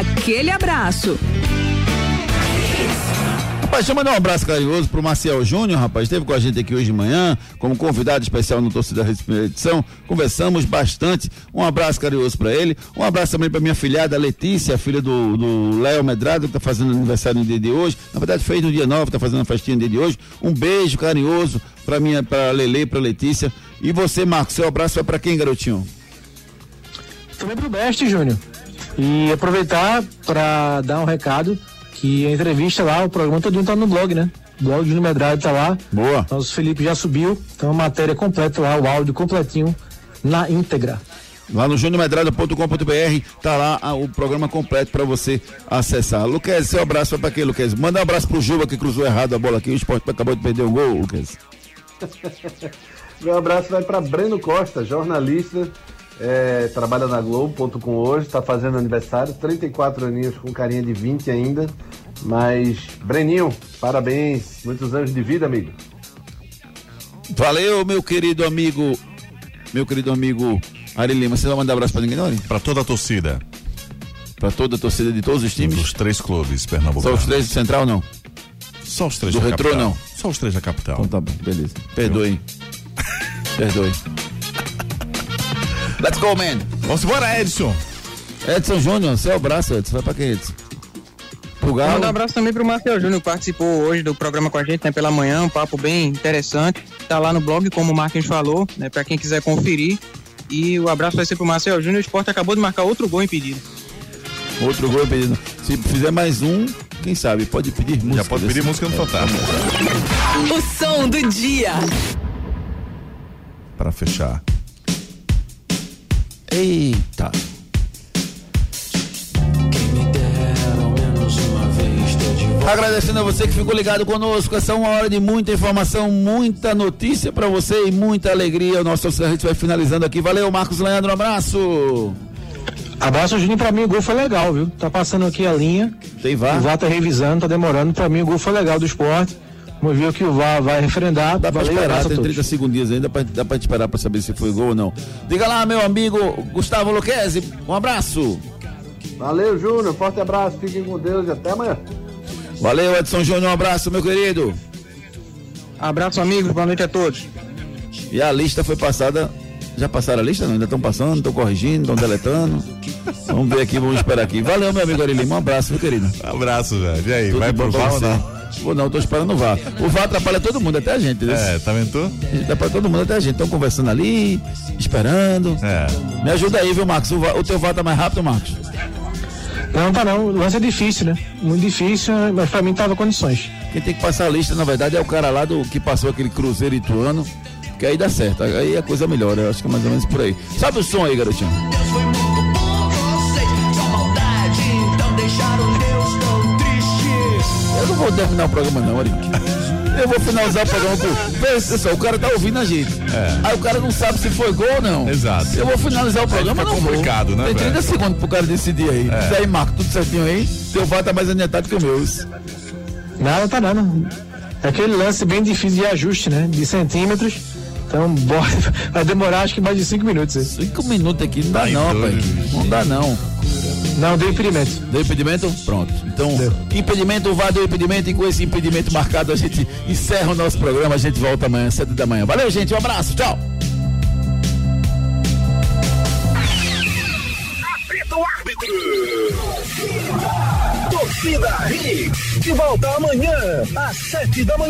Aquele abraço. Rapaz, deixa eu mandar um abraço carinhoso pro Marcel Júnior, rapaz. Esteve com a gente aqui hoje de manhã, como convidado especial no Torcida Rede Primeira Edição. Conversamos bastante. Um abraço carinhoso para ele. Um abraço também para minha filhada Letícia, filha do, do Léo Medrado, que tá fazendo aniversário no dia de hoje. Na verdade, fez no dia 9, tá fazendo a festinha no dia de hoje. Um beijo carinhoso para minha, para Lele, para Letícia. E você, Marcos, seu abraço vai para quem, garotinho? Também pro Best, Júnior. E aproveitar para dar um recado que a entrevista lá, o programa todo tá no blog, né? O blog Júnior Medrado tá lá. Boa. Nosso Felipe já subiu, então a matéria completa lá, o áudio completinho na íntegra. Lá no juniormedrado.com.br tá lá ah, o programa completo para você acessar. Luquez, seu abraço para quem, Luquez? Manda um abraço pro Juba que cruzou errado a bola aqui. O esporte acabou de perder o gol, Luquez. Meu abraço vai para Breno Costa, jornalista, é, trabalha na Globo.com hoje, está fazendo aniversário, 34 aninhos com carinha de 20 ainda. Mas, Breninho, parabéns, muitos anos de vida, amigo. Valeu, meu querido amigo. Meu querido amigo Ari Lima. Você vai mandar abraço pra ninguém, não? Pra toda a torcida. Pra toda a torcida de todos os times? Dos três clubes Só pernambucanos. os três do Central, não? Só os três Do da Retrô, capital. não? Só os três da capital. Então tá bom, beleza. Perdoe. Perdoe. Let's go, man. Vamos embora, Edson. Edson Júnior, seu abraço, Edson. Vai pra quem, Edson? Pro Galo. Manda um abraço também pro Marcel Júnior, que participou hoje do programa com a gente, né, pela manhã, um papo bem interessante. Tá lá no blog, como o Marquinhos falou, né, pra quem quiser conferir. E o abraço vai ser pro Marcel Júnior. O esporte acabou de marcar outro gol impedido. Outro gol pedido. Se fizer mais um, quem sabe, pode pedir música. Já pode pedir música no Fantástico. O som do dia. Para fechar. Eita. Agradecendo a você que ficou ligado conosco. Essa é uma hora de muita informação, muita notícia pra você e muita alegria. O nosso a gente vai finalizando aqui. Valeu, Marcos Leandro. Um abraço. Abraço, Juninho, pra mim o gol foi legal, viu? Tá passando aqui a linha. Tem VAR? O VAR tá revisando, tá demorando. Pra mim o gol foi legal do esporte. Vamos ver o que o VAR vai referendar. Dá pra esperar, tem todos. 30 segundinhos ainda, dá pra, dá pra esperar pra saber se foi gol ou não. Diga lá, meu amigo Gustavo Luquezzi, um abraço. Valeu, Júnior, forte abraço, fiquem com Deus e até amanhã. Valeu, Edson Júnior, um abraço, meu querido. Abraço, amigos, boa noite a todos. E a lista foi passada. Já passaram a lista? Não, ainda estão passando, estão corrigindo, estão deletando. Vamos ver aqui, vamos esperar aqui. Valeu, meu amigo Ari Lima, um abraço, meu querido. Abraço, velho. E aí, Tudo vai pro ou não? Vou não, tô esperando o VAR. O VAR atrapalha todo mundo, até a gente. né? É, tá vendo tu? Atrapalha todo mundo, até a gente. Estão conversando ali, esperando. É. Me ajuda aí, viu, Marcos? O, VAR- o teu VAR tá mais rápido, Marcos? Não, tá não. O lance é difícil, né? Muito difícil, mas pra mim tava condições. Quem tem que passar a lista, na verdade, é o cara lá do que passou aquele Cruzeiro Ituano, que aí dá certo. Aí a coisa melhora. Eu acho que é mais ou menos por aí. Sabe o som aí, garotinho? Vou terminar o programa não, Ari. Eu vou finalizar o programa com. Pensa só, o cara tá ouvindo a gente. É. Aí o cara não sabe se foi gol ou não. Exato. Eu vou finalizar o programa, não vou. complicado, né, Tem 30 velho? segundos pro cara decidir aí. É. Isso aí, Marco, tudo certinho aí. Teu VAR tá mais adiantado que o meu. Nada, tá nada. É aquele lance bem difícil de ajuste, né? De centímetros. Então, bora, vai demorar acho que mais de cinco minutos. aí. Cinco minutos aqui, não dá Ai, não, pai. Não dá não. Não, deu impedimento. Deu impedimento? Pronto. Então, impedimento, o VAR deu impedimento e com esse impedimento marcado a gente encerra o nosso programa. A gente volta amanhã, sete da manhã. Valeu, gente. Um abraço. Tchau. Apita o árbitro. Torcida Hits, de volta amanhã, às sete da manhã.